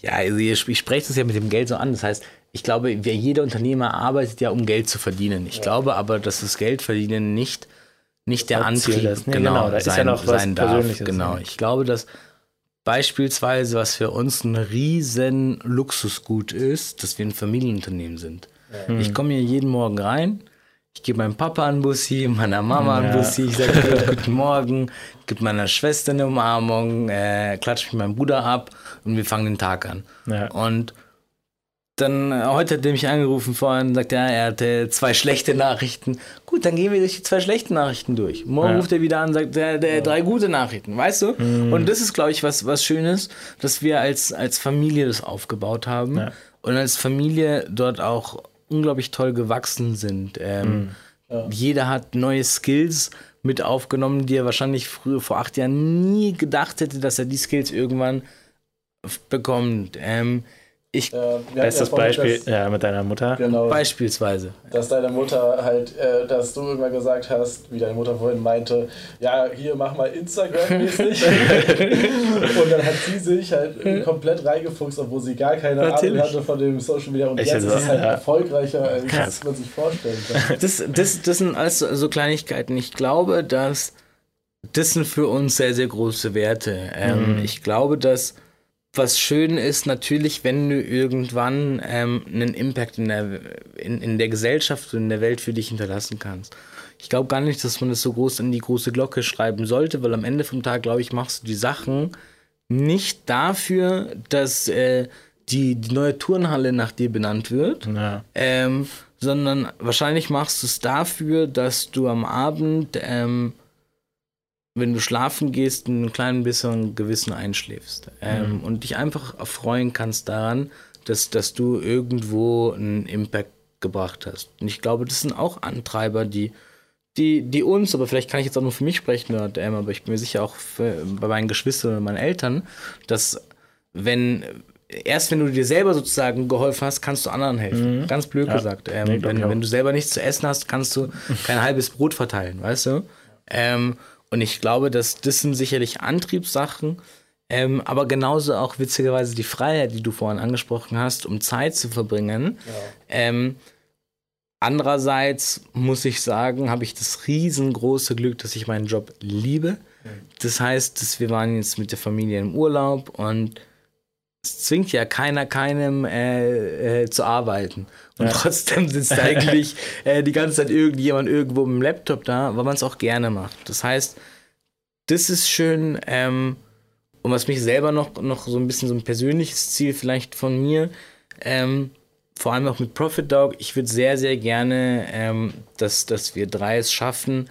Speaker 3: ja, also ich, ich spreche das ja mit dem Geld so an. Das heißt, ich glaube, wer, jeder Unternehmer arbeitet ja, um Geld zu verdienen. Ich glaube aber, dass das Geldverdienen nicht, nicht der Antrieb
Speaker 2: ist. Nee, genau, da ist ja noch was
Speaker 3: sein darf.
Speaker 2: Persönliches,
Speaker 3: Genau.
Speaker 2: ja.
Speaker 3: Ich glaube, dass beispielsweise, was für uns ein riesen Luxusgut ist, dass wir ein Familienunternehmen sind. Ich komme hier jeden Morgen rein, ich gebe meinem Papa einen Bussi, meiner Mama einen
Speaker 2: Ja.
Speaker 3: Bussi, ich sage guten Morgen, gebe meiner Schwester eine Umarmung, äh, klatsche mit meinem Bruder ab und wir fangen den Tag an.
Speaker 2: Ja.
Speaker 3: Und dann, äh, heute hat er mich angerufen vorhin, sagt er, er hatte zwei schlechte Nachrichten. Gut, dann gehen wir durch die zwei schlechten Nachrichten durch. Morgen
Speaker 2: Ja.
Speaker 3: ruft er wieder an, sagt er, der, drei gute Nachrichten, weißt du?
Speaker 2: Mhm.
Speaker 3: Und das ist, glaube ich, was, was Schönes, dass wir als, als Familie das aufgebaut haben
Speaker 2: Ja.
Speaker 3: und als Familie dort auch unglaublich toll gewachsen sind. Ähm, Jeder hat neue Skills mit aufgenommen, die er wahrscheinlich früher vor acht Jahren nie gedacht hätte, dass er die Skills irgendwann bekommt. Ähm, ich
Speaker 2: Bestes Beispiel, ja, mit deiner Mutter.
Speaker 1: Genau.
Speaker 3: beispielsweise.
Speaker 1: dass deine Mutter halt, äh, dass du irgendwann gesagt hast, wie deine Mutter vorhin meinte, ja, hier mach mal Instagram-mäßig. und dann hat sie sich halt komplett reingefuchst, obwohl sie gar keine
Speaker 3: Natürlich.
Speaker 1: Ahnung hatte von dem Social Media. Und
Speaker 2: Ich
Speaker 1: jetzt ist es halt
Speaker 2: ja.
Speaker 1: erfolgreicher, als
Speaker 2: Krass.
Speaker 1: man sich vorstellen kann.
Speaker 3: Das, das, das sind alles so- Kleinigkeiten. Ich glaube, dass das sind für uns sehr, sehr große Werte. Ähm, Ich glaube, dass was schön ist, natürlich, wenn du irgendwann ähm, einen Impact in der, in, in der Gesellschaft und in der Welt für dich hinterlassen kannst. Ich glaube gar nicht, dass man das so groß in die große Glocke schreiben sollte, weil am Ende vom Tag, glaube ich, machst du die Sachen nicht dafür, dass äh, die, die neue Turnhalle nach dir benannt wird,
Speaker 2: Ja.
Speaker 3: ähm, sondern wahrscheinlich machst du es dafür, dass du am Abend, ähm, wenn du schlafen gehst, ein klein bisschen Gewissen einschläfst ähm, und dich einfach erfreuen kannst daran, dass, dass du irgendwo einen Impact gebracht hast. Und ich glaube, das sind auch Antreiber, die, die, die uns, aber vielleicht kann ich jetzt auch nur für mich sprechen, ähm, aber ich bin mir sicher auch für, bei meinen Geschwistern und meinen Eltern, dass wenn erst wenn du dir selber sozusagen geholfen hast, kannst du anderen helfen.
Speaker 2: Mhm.
Speaker 3: Ganz blöd
Speaker 2: Ja.
Speaker 3: gesagt. Ähm,
Speaker 2: Nee,
Speaker 3: wenn, wenn du selber nichts zu essen hast, kannst du kein halbes Brot verteilen, weißt du? Ähm, und ich glaube, dass das sind sicherlich Antriebssachen, ähm, aber genauso auch witzigerweise die Freiheit, die du vorhin angesprochen hast, um Zeit zu verbringen. Ähm, andererseits muss ich sagen, habe ich das riesengroße Glück, dass ich meinen Job liebe. Das heißt, dass wir waren jetzt mit der Familie im Urlaub und es zwingt ja keiner keinem äh, äh, zu arbeiten. Und
Speaker 2: Ja.
Speaker 3: trotzdem sitzt eigentlich äh, die ganze Zeit irgendjemand irgendwo mit dem Laptop da, weil man es auch gerne macht. Das heißt, das ist schön. Ähm, und was mich selber noch, noch so ein bisschen so ein persönliches Ziel vielleicht von mir, ähm, vor allem auch mit Profit Dog, ich würde sehr, sehr gerne, ähm, dass, dass wir drei es schaffen,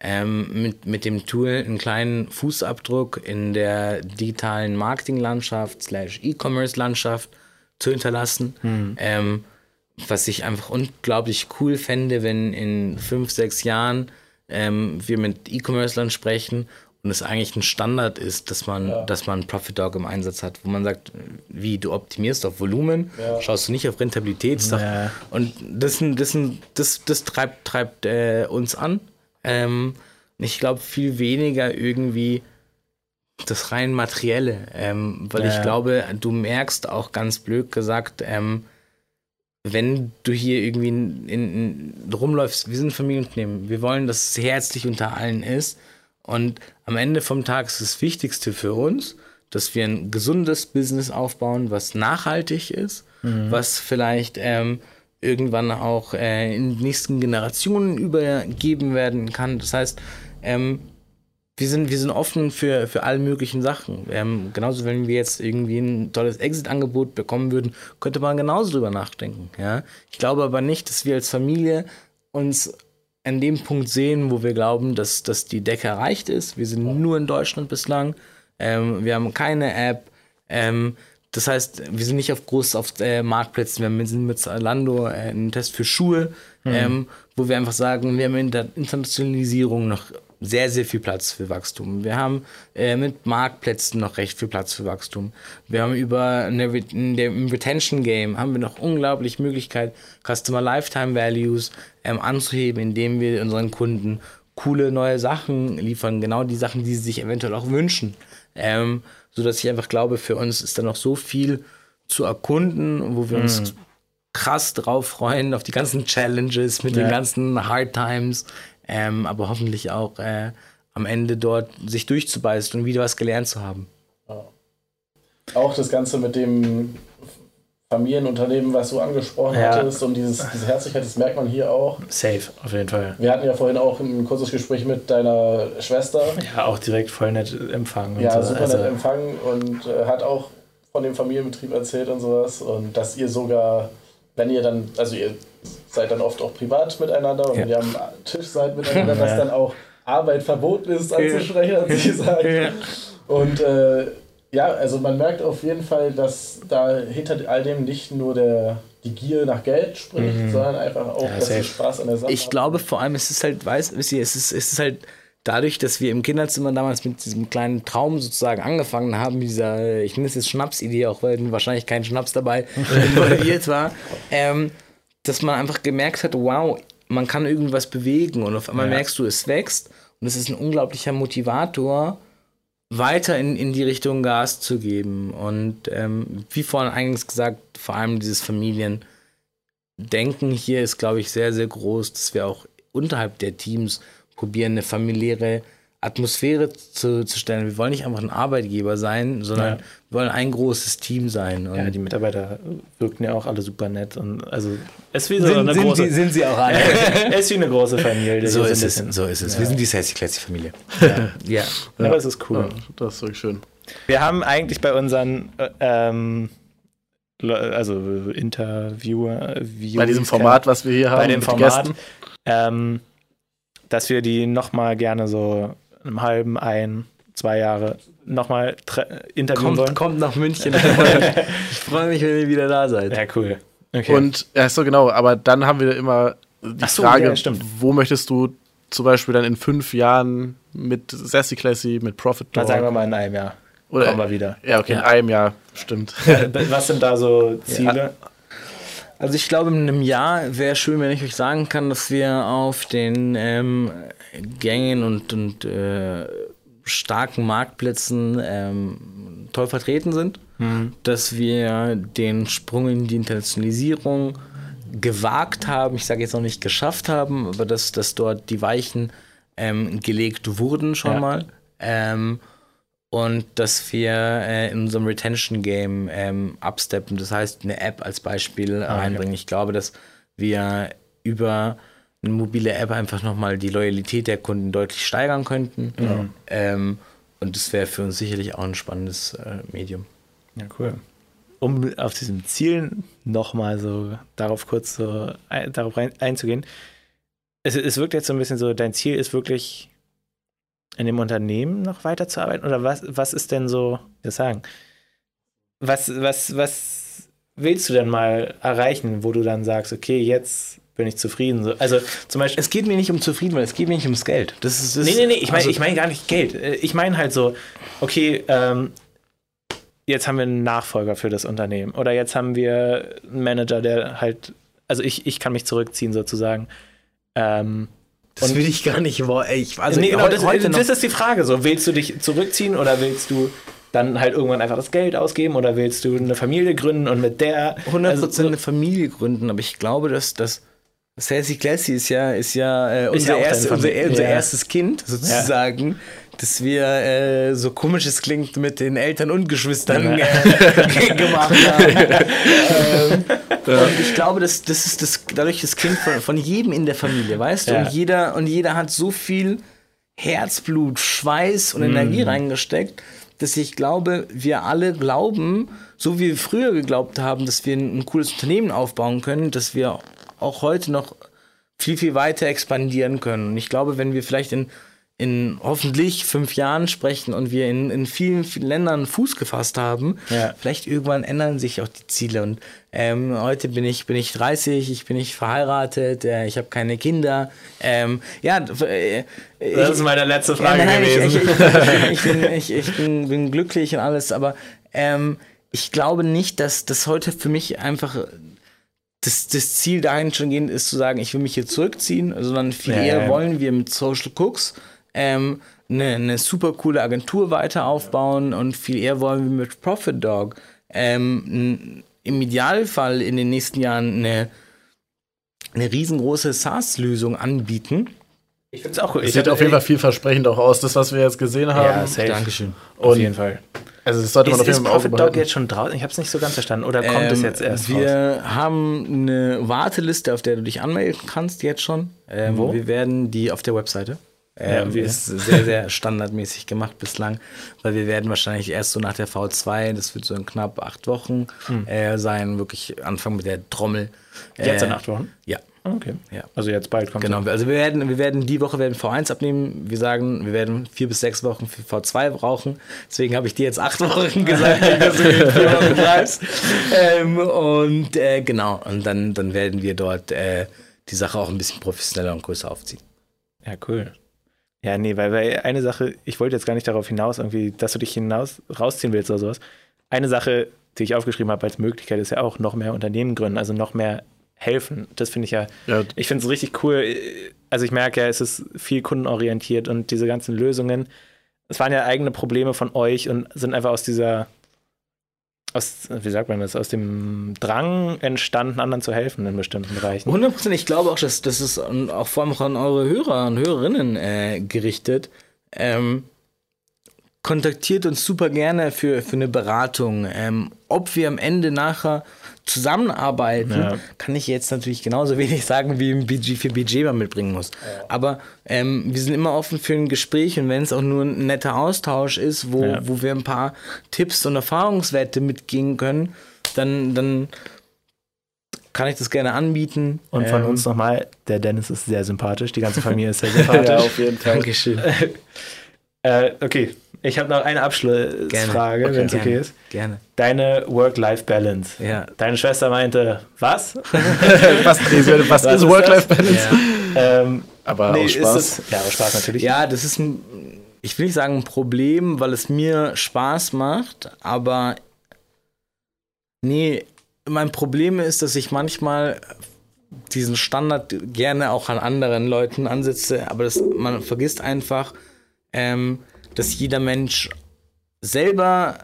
Speaker 3: ähm, mit, mit dem Tool einen kleinen Fußabdruck in der digitalen Marketinglandschaft slash E-Commerce-Landschaft zu hinterlassen. Ähm, was ich einfach unglaublich cool fände, wenn in fünf, sechs Jahren ähm, wir mit E-Commerce-Lern sprechen und es eigentlich ein Standard ist, dass man, dass man Profit Dog im Einsatz hat, wo man sagt, wie du optimierst auf Volumen, schaust du nicht auf Rentabilität.
Speaker 2: Ja.
Speaker 3: Und das, das, das, das treibt, treibt äh, uns an. Ähm, ich glaube viel weniger irgendwie das rein materielle, ähm, weil
Speaker 2: Ja.
Speaker 3: ich glaube, du merkst auch ganz blöd gesagt, ähm, wenn du hier irgendwie in, in, rumläufst, wir sind ein Familienunternehmen, wir wollen, dass es herzlich unter allen ist. Und am Ende vom Tag ist das Wichtigste für uns, dass wir ein gesundes Business aufbauen, was nachhaltig ist, was vielleicht ähm, irgendwann auch äh, in die nächsten Generationen übergeben werden kann. Das heißt, ähm, wir sind, wir sind offen für, für alle möglichen Sachen. Ähm, genauso, wenn wir jetzt irgendwie ein tolles Exit-Angebot bekommen würden, könnte man genauso drüber nachdenken. Ja? Ich glaube aber nicht, dass wir als Familie uns an dem Punkt sehen, wo wir glauben, dass, dass die Decke erreicht ist. Wir sind nur in Deutschland bislang. Ähm, wir haben keine App. Ähm, das heißt, wir sind nicht auf groß auf äh, Marktplätzen. Wir sind mit Zalando äh, einen Test für Schuhe, ähm, wo wir einfach sagen, wir haben in der Internationalisierung noch sehr, sehr viel Platz für Wachstum. Wir haben äh, mit Marktplätzen noch recht viel Platz für Wachstum. Wir haben über eine, Re- Retention Game haben wir noch unglaublich Möglichkeit, Customer Lifetime Values ähm, anzuheben, indem wir unseren Kunden coole neue Sachen liefern, genau die Sachen, die sie sich eventuell auch wünschen. Ähm, so dass ich einfach glaube, für uns ist da noch so viel zu erkunden, wo wir uns krass drauf freuen, auf die ganzen Challenges mit den
Speaker 2: Ja.
Speaker 3: ganzen Hard Times, ähm, aber hoffentlich auch äh, am Ende dort sich durchzubeißen und wieder was gelernt zu haben.
Speaker 1: Auch das Ganze mit dem Familienunternehmen, was du angesprochen
Speaker 2: Ja.
Speaker 1: hattest, und dieses, diese Herzlichkeit, das merkt man hier auch.
Speaker 2: Safe, auf jeden Fall.
Speaker 1: Wir hatten ja vorhin auch ein kurzes Gespräch mit deiner Schwester.
Speaker 2: Ja, auch direkt voll nett empfangen.
Speaker 1: Ja,
Speaker 2: so.
Speaker 1: super
Speaker 2: also,
Speaker 1: nett empfangen und äh, hat auch von dem Familienbetrieb erzählt und sowas. Und dass ihr sogar, wenn ihr dann, also ihr seid dann oft auch privat miteinander und
Speaker 3: Ja.
Speaker 1: wenn ihr am Tisch seid miteinander, dass dann auch Arbeit verboten ist anzusprechen, hat sie gesagt. Und äh, ja, also man merkt auf jeden Fall, dass da hinter all dem nicht nur der, die Gier nach Geld spricht, sondern einfach auch,
Speaker 2: Ja,
Speaker 1: dass sie. Spaß an der Sache
Speaker 3: Ich glaube vor allem, es ist halt, weiß, wisst ihr, es ist, es ist halt dadurch, dass wir im Kinderzimmer damals mit diesem kleinen Traum sozusagen angefangen haben, dieser, ich nenne es jetzt Schnapsidee, auch weil wahrscheinlich kein Schnaps dabei involviert war, ähm, dass man einfach gemerkt hat, wow, man kann irgendwas bewegen und auf einmal
Speaker 2: Ja.
Speaker 3: merkst du, es wächst und es ist ein unglaublicher Motivator, weiter in, in die Richtung Gas zu geben. Und ähm, wie vorhin eingangs gesagt, vor allem dieses Familiendenken hier ist, glaube ich, sehr, sehr groß, dass wir auch unterhalb der Teams probieren, eine familiäre Atmosphäre zu, zu stellen. Wir wollen nicht einfach ein Arbeitgeber sein, sondern
Speaker 2: Ja.
Speaker 3: wir wollen ein großes Team sein. Und
Speaker 2: ja, die Mitarbeiter wirkten ja auch alle super nett. Und also, es ist wie so
Speaker 3: sind,
Speaker 2: eine
Speaker 3: sind,
Speaker 2: große.
Speaker 3: sie, sind sie auch alle.
Speaker 2: es ist wie eine große Familie.
Speaker 3: so ist es, so ist es. Wir sind die Sassy Classy Familie.
Speaker 2: Ja.
Speaker 3: Ja.
Speaker 2: Aber es ist cool.
Speaker 1: Ja, das ist wirklich schön.
Speaker 2: Wir haben eigentlich bei unseren äh, ähm, also Interviewer
Speaker 1: Bei diesem Format, was wir hier haben,
Speaker 2: bei dem Format, ähm, dass wir die nochmal gerne so im halben, ein, zwei Jahre nochmal interviewen
Speaker 3: Kommt,
Speaker 2: wollen.
Speaker 3: kommt nach München. ich freue mich, wenn ihr wieder da seid.
Speaker 2: Ja, cool. Okay.
Speaker 1: Und ja, so genau, aber dann haben wir immer die
Speaker 2: so,
Speaker 1: Frage,
Speaker 2: ja, stimmt.
Speaker 1: wo möchtest du zum Beispiel dann in fünf Jahren mit Sassy Classy, mit Profit
Speaker 2: Dann
Speaker 1: Dog,
Speaker 2: sagen wir mal in einem Jahr.
Speaker 1: Oder,
Speaker 2: kommen wir wieder.
Speaker 1: Ja, okay,
Speaker 3: Ja.
Speaker 1: in einem Jahr, stimmt.
Speaker 2: Was sind da so Ziele?
Speaker 3: Also ich glaube, in einem Jahr wäre schön, wenn ich euch sagen kann, dass wir auf den ähm, Gängen und, und äh, starken Marktplätzen ähm, toll vertreten sind, dass wir den Sprung in die Internationalisierung gewagt haben, ich sage jetzt noch nicht geschafft haben, aber dass, dass dort die Weichen ähm, gelegt wurden schon
Speaker 2: Ja.
Speaker 3: mal. Ähm, und dass wir äh, in unserem Retention Game ähm, upsteppen, das heißt eine App als Beispiel reinbringen. Ich glaube, dass wir über eine mobile App einfach nochmal die Loyalität der Kunden deutlich steigern könnten. Ähm, und das wäre für uns sicherlich auch ein spannendes äh, Medium.
Speaker 2: Ja, cool. Um auf diesen Zielen nochmal so darauf kurz so ein, darauf rein, einzugehen. Es, es wirkt jetzt so ein bisschen so, dein Ziel ist wirklich in dem Unternehmen noch weiterzuarbeiten? Oder was, was ist denn so, wie sagen, was, was, was willst du denn mal erreichen, wo du dann sagst, okay, jetzt bin ich zufrieden? So, also zum Beispiel.
Speaker 3: Es geht mir nicht um zufrieden, weil es geht mir nicht ums Geld. Das ist, das
Speaker 2: Nee, nee, nee, ich meine
Speaker 3: also-
Speaker 2: ich mein gar nicht Geld. Äh, Ich meine halt so, okay, ähm, jetzt haben wir einen Nachfolger für das Unternehmen. Oder jetzt haben wir einen Manager, der halt, also ich, ich kann mich zurückziehen sozusagen. Ähm,
Speaker 3: das will ich gar nicht. Boah, ey, ich, also
Speaker 2: nee, genau, das, das ist die Frage. So, willst du dich zurückziehen oder willst du dann halt irgendwann einfach das Geld ausgeben oder willst du eine Familie gründen und mit der
Speaker 3: 100%
Speaker 2: also,
Speaker 3: eine Familie gründen, aber ich glaube, dass das Sassy Classy ist ja, ist ja, äh,
Speaker 2: Ist
Speaker 3: unser,
Speaker 2: ja auch
Speaker 3: erst,
Speaker 2: deine
Speaker 3: unser, unser
Speaker 2: ja.
Speaker 3: erstes Kind sozusagen, dass wir äh, so komisch es klingt mit den Eltern und Geschwistern
Speaker 2: Ja.
Speaker 3: äh, gemacht haben. ähm, und ich glaube, dass das ist das dadurch das Kind von, von jedem in der Familie, weißt du?
Speaker 2: Ja.
Speaker 3: Und jeder und jeder hat so viel Herzblut, Schweiß und Energie
Speaker 2: Mhm.
Speaker 3: reingesteckt, dass ich glaube, wir alle glauben, so wie wir früher geglaubt haben, dass wir ein, ein cooles Unternehmen aufbauen können, dass wir auch heute noch viel, viel weiter expandieren können. Und ich glaube, wenn wir vielleicht in, in hoffentlich fünf Jahren sprechen und wir in, in vielen, vielen Ländern Fuß gefasst haben,
Speaker 2: Ja.
Speaker 3: vielleicht irgendwann ändern sich auch die Ziele. Und ähm, heute bin ich, bin ich 30, ich bin nicht verheiratet, äh, ich habe keine Kinder. Ähm, ja, äh,
Speaker 2: das ist meine letzte Frage
Speaker 3: ja, nein,
Speaker 2: gewesen.
Speaker 3: Ich, ich, ich, ich, bin, ich, ich bin, bin glücklich und alles, aber ähm, ich glaube nicht, dass das heute für mich einfach das, das Ziel dahin schon gehen ist, zu sagen, ich will mich hier zurückziehen, sondern viel
Speaker 2: Ja,
Speaker 3: eher
Speaker 2: ja.
Speaker 3: wollen wir mit Social Cooks ähm, eine, eine super coole Agentur weiter aufbauen und viel eher wollen wir mit Profit Dog ähm, n- im Idealfall in den nächsten Jahren eine, eine riesengroße SaaS-Lösung anbieten.
Speaker 2: ich finde es auch cool.
Speaker 1: Es sieht auf jeden Fall vielversprechend auch aus, das, was wir jetzt gesehen haben.
Speaker 2: Ja, safe.
Speaker 3: Dankeschön.
Speaker 2: Auf
Speaker 1: Und-
Speaker 2: jeden Fall.
Speaker 1: Also das sollte man
Speaker 2: Ist,
Speaker 1: auf jeden
Speaker 2: ist
Speaker 1: Fall Auge
Speaker 2: Profit Dog jetzt schon draußen? Ich habe es nicht so ganz verstanden. Oder kommt es
Speaker 3: Ähm,
Speaker 2: jetzt erst raus?
Speaker 3: Wir haben eine Warteliste, auf der du dich anmelden kannst jetzt schon. Ähm,
Speaker 2: Wo?
Speaker 3: Wir werden die auf der Webseite. Ähm,
Speaker 2: Ja,
Speaker 3: ist sehr, sehr standardmäßig gemacht bislang, weil wir werden wahrscheinlich erst so nach der V2, das wird so in knapp acht Wochen äh, sein, wirklich anfangen mit der Trommel.
Speaker 2: Hm. Jetzt in
Speaker 3: Äh,
Speaker 2: acht Wochen?
Speaker 3: Ja.
Speaker 2: Okay.
Speaker 3: Ja.
Speaker 2: Also jetzt bald kommt
Speaker 3: Genau, also wir werden, wir werden die Woche werden V1 abnehmen. Wir sagen, wir werden vier bis sechs Wochen für V2 brauchen. Deswegen habe ich dir jetzt acht Wochen gesagt, dass du vier Wochen bleibst. Ähm, und äh, genau, und dann, dann werden wir dort äh, die Sache auch ein bisschen professioneller und größer aufziehen.
Speaker 2: Ja, cool. Ja, nee, weil, weil eine Sache, ich wollte jetzt gar nicht darauf hinaus, irgendwie, dass du dich hinaus rausziehen willst oder sowas. Eine Sache, die ich aufgeschrieben habe als Möglichkeit, ist ja auch noch mehr Unternehmen gründen, also noch mehr helfen. Das finde ich ja,
Speaker 1: Ja.
Speaker 2: ich finde es richtig cool. Also ich merke ja, es ist viel kundenorientiert und diese ganzen Lösungen, es waren ja eigene Probleme von euch und sind einfach aus dieser, aus, wie sagt man das, aus dem Drang entstanden, anderen zu helfen in bestimmten Bereichen.
Speaker 3: 100 Prozent. Ich glaube auch, dass das ist auch vor allem auch an eure Hörer und Hörerinnen äh, gerichtet. Ähm, kontaktiert uns super gerne für, für eine Beratung. Ähm, ob wir am Ende nachher zusammenarbeiten,
Speaker 2: Ja.
Speaker 3: kann ich jetzt natürlich genauso wenig sagen, wie ein BG für Budget man mitbringen muss. Aber ähm, wir sind immer offen für ein Gespräch und wenn es auch nur ein netter Austausch ist, wo,
Speaker 2: Ja.
Speaker 3: wo wir ein paar Tipps und Erfahrungswerte mitgehen können, dann, dann kann ich das gerne anbieten.
Speaker 2: Und von
Speaker 3: Ähm,
Speaker 2: uns nochmal, der Dennis ist sehr sympathisch, die ganze Familie ist sehr sympathisch.
Speaker 1: jeden Fall.
Speaker 3: Dankeschön.
Speaker 2: äh, okay, ich habe noch eine Abschlussfrage,
Speaker 3: Gerne.
Speaker 2: wenn es okay ist.
Speaker 3: Gerne.
Speaker 2: Deine Work-Life-Balance.
Speaker 3: Ja.
Speaker 2: Deine Schwester meinte, was?
Speaker 1: was was,
Speaker 2: Was
Speaker 1: ist Work-Life-Balance?
Speaker 3: Ja.
Speaker 2: ähm,
Speaker 1: Aber
Speaker 2: nee,
Speaker 1: aus
Speaker 2: ist
Speaker 1: Spaß.
Speaker 2: ja, aus Spaß natürlich.
Speaker 3: ja, das ist ein, ich will nicht sagen ein Problem, weil es mir Spaß macht, aber nee, mein Problem ist, dass ich manchmal diesen Standard gerne auch an anderen Leuten ansetze, aber das, man vergisst einfach, ähm, dass jeder Mensch selber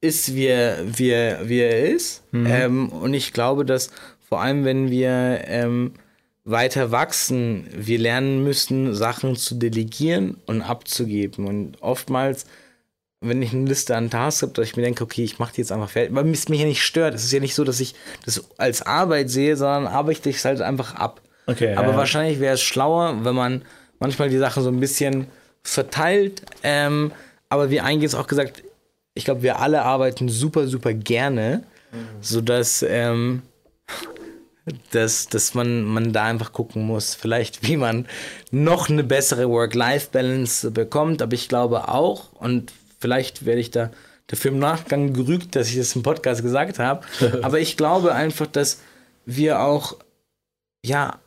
Speaker 3: ist, wie er, wie er, wie er ist. Mhm. Ähm, und ich glaube, dass vor allem, wenn wir ähm, weiter wachsen, wir lernen müssen, Sachen zu delegieren und abzugeben. Und oftmals, wenn ich eine Liste an Tasks habe, dass ich mir denke, okay, ich mache die jetzt einfach fertig, weil es mich ja nicht stört. Es ist ja nicht so, dass ich das als Arbeit sehe, sondern arbeite ich es halt einfach ab. Okay, Aber ja. wahrscheinlich wäre es schlauer, wenn man manchmal die Sachen so ein bisschen verteilt. Ähm, aber wie eingehend auch gesagt, ich glaube, wir alle arbeiten super, super gerne, mhm. sodass ähm, dass, dass man, man da einfach gucken muss, vielleicht wie man noch eine bessere Work-Life-Balance bekommt. Aber ich glaube auch, und vielleicht werde ich da dafür im Nachgang gerügt, dass ich das im Podcast gesagt habe, aber ich glaube einfach, dass wir auch, ja,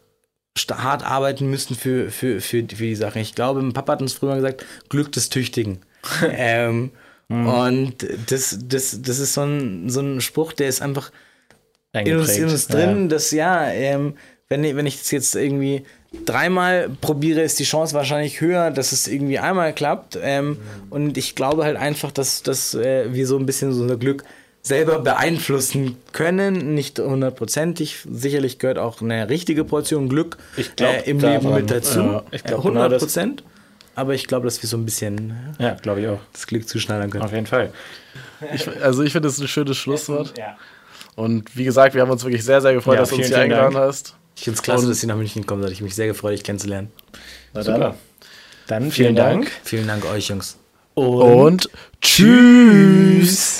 Speaker 3: hart arbeiten müssen für, für, für, für die Sachen. Ich glaube, mein Papa hat uns früher gesagt, Glück des Tüchtigen. ähm, mhm. Und das, das, das ist so ein, so ein Spruch, der ist einfach in uns, in uns drin, ja. dass ja, ähm, wenn, wenn ich das jetzt irgendwie dreimal probiere, ist die Chance wahrscheinlich höher, dass es irgendwie einmal klappt. Ähm, mhm. Und ich glaube halt einfach, dass, dass äh, wir so ein bisschen so unser Glück selber beeinflussen können, nicht hundertprozentig. Sicherlich gehört auch eine richtige Portion Glück glaub, äh, im Leben mit dazu. Ja, ich glaube 100 Prozent. Aber ich glaube, dass wir so ein bisschen
Speaker 2: ja, glaube ich auch.
Speaker 3: das Glück zuschneidern können.
Speaker 2: Auf jeden Fall.
Speaker 1: Ich, also ich finde, das ist ein schönes Schlusswort. Ja. Und wie gesagt, wir haben uns wirklich sehr, sehr gefreut, ja, dass du uns hier eingeladen Dank. hast.
Speaker 3: Ich finde es klasse, Und dass Sie nach München kommen. Ich mich sehr gefreut, dich kennenzulernen.
Speaker 2: Na Super. Dann, dann vielen, vielen Dank. Dank.
Speaker 3: Vielen Dank euch, Jungs.
Speaker 1: Und, Und tschüss.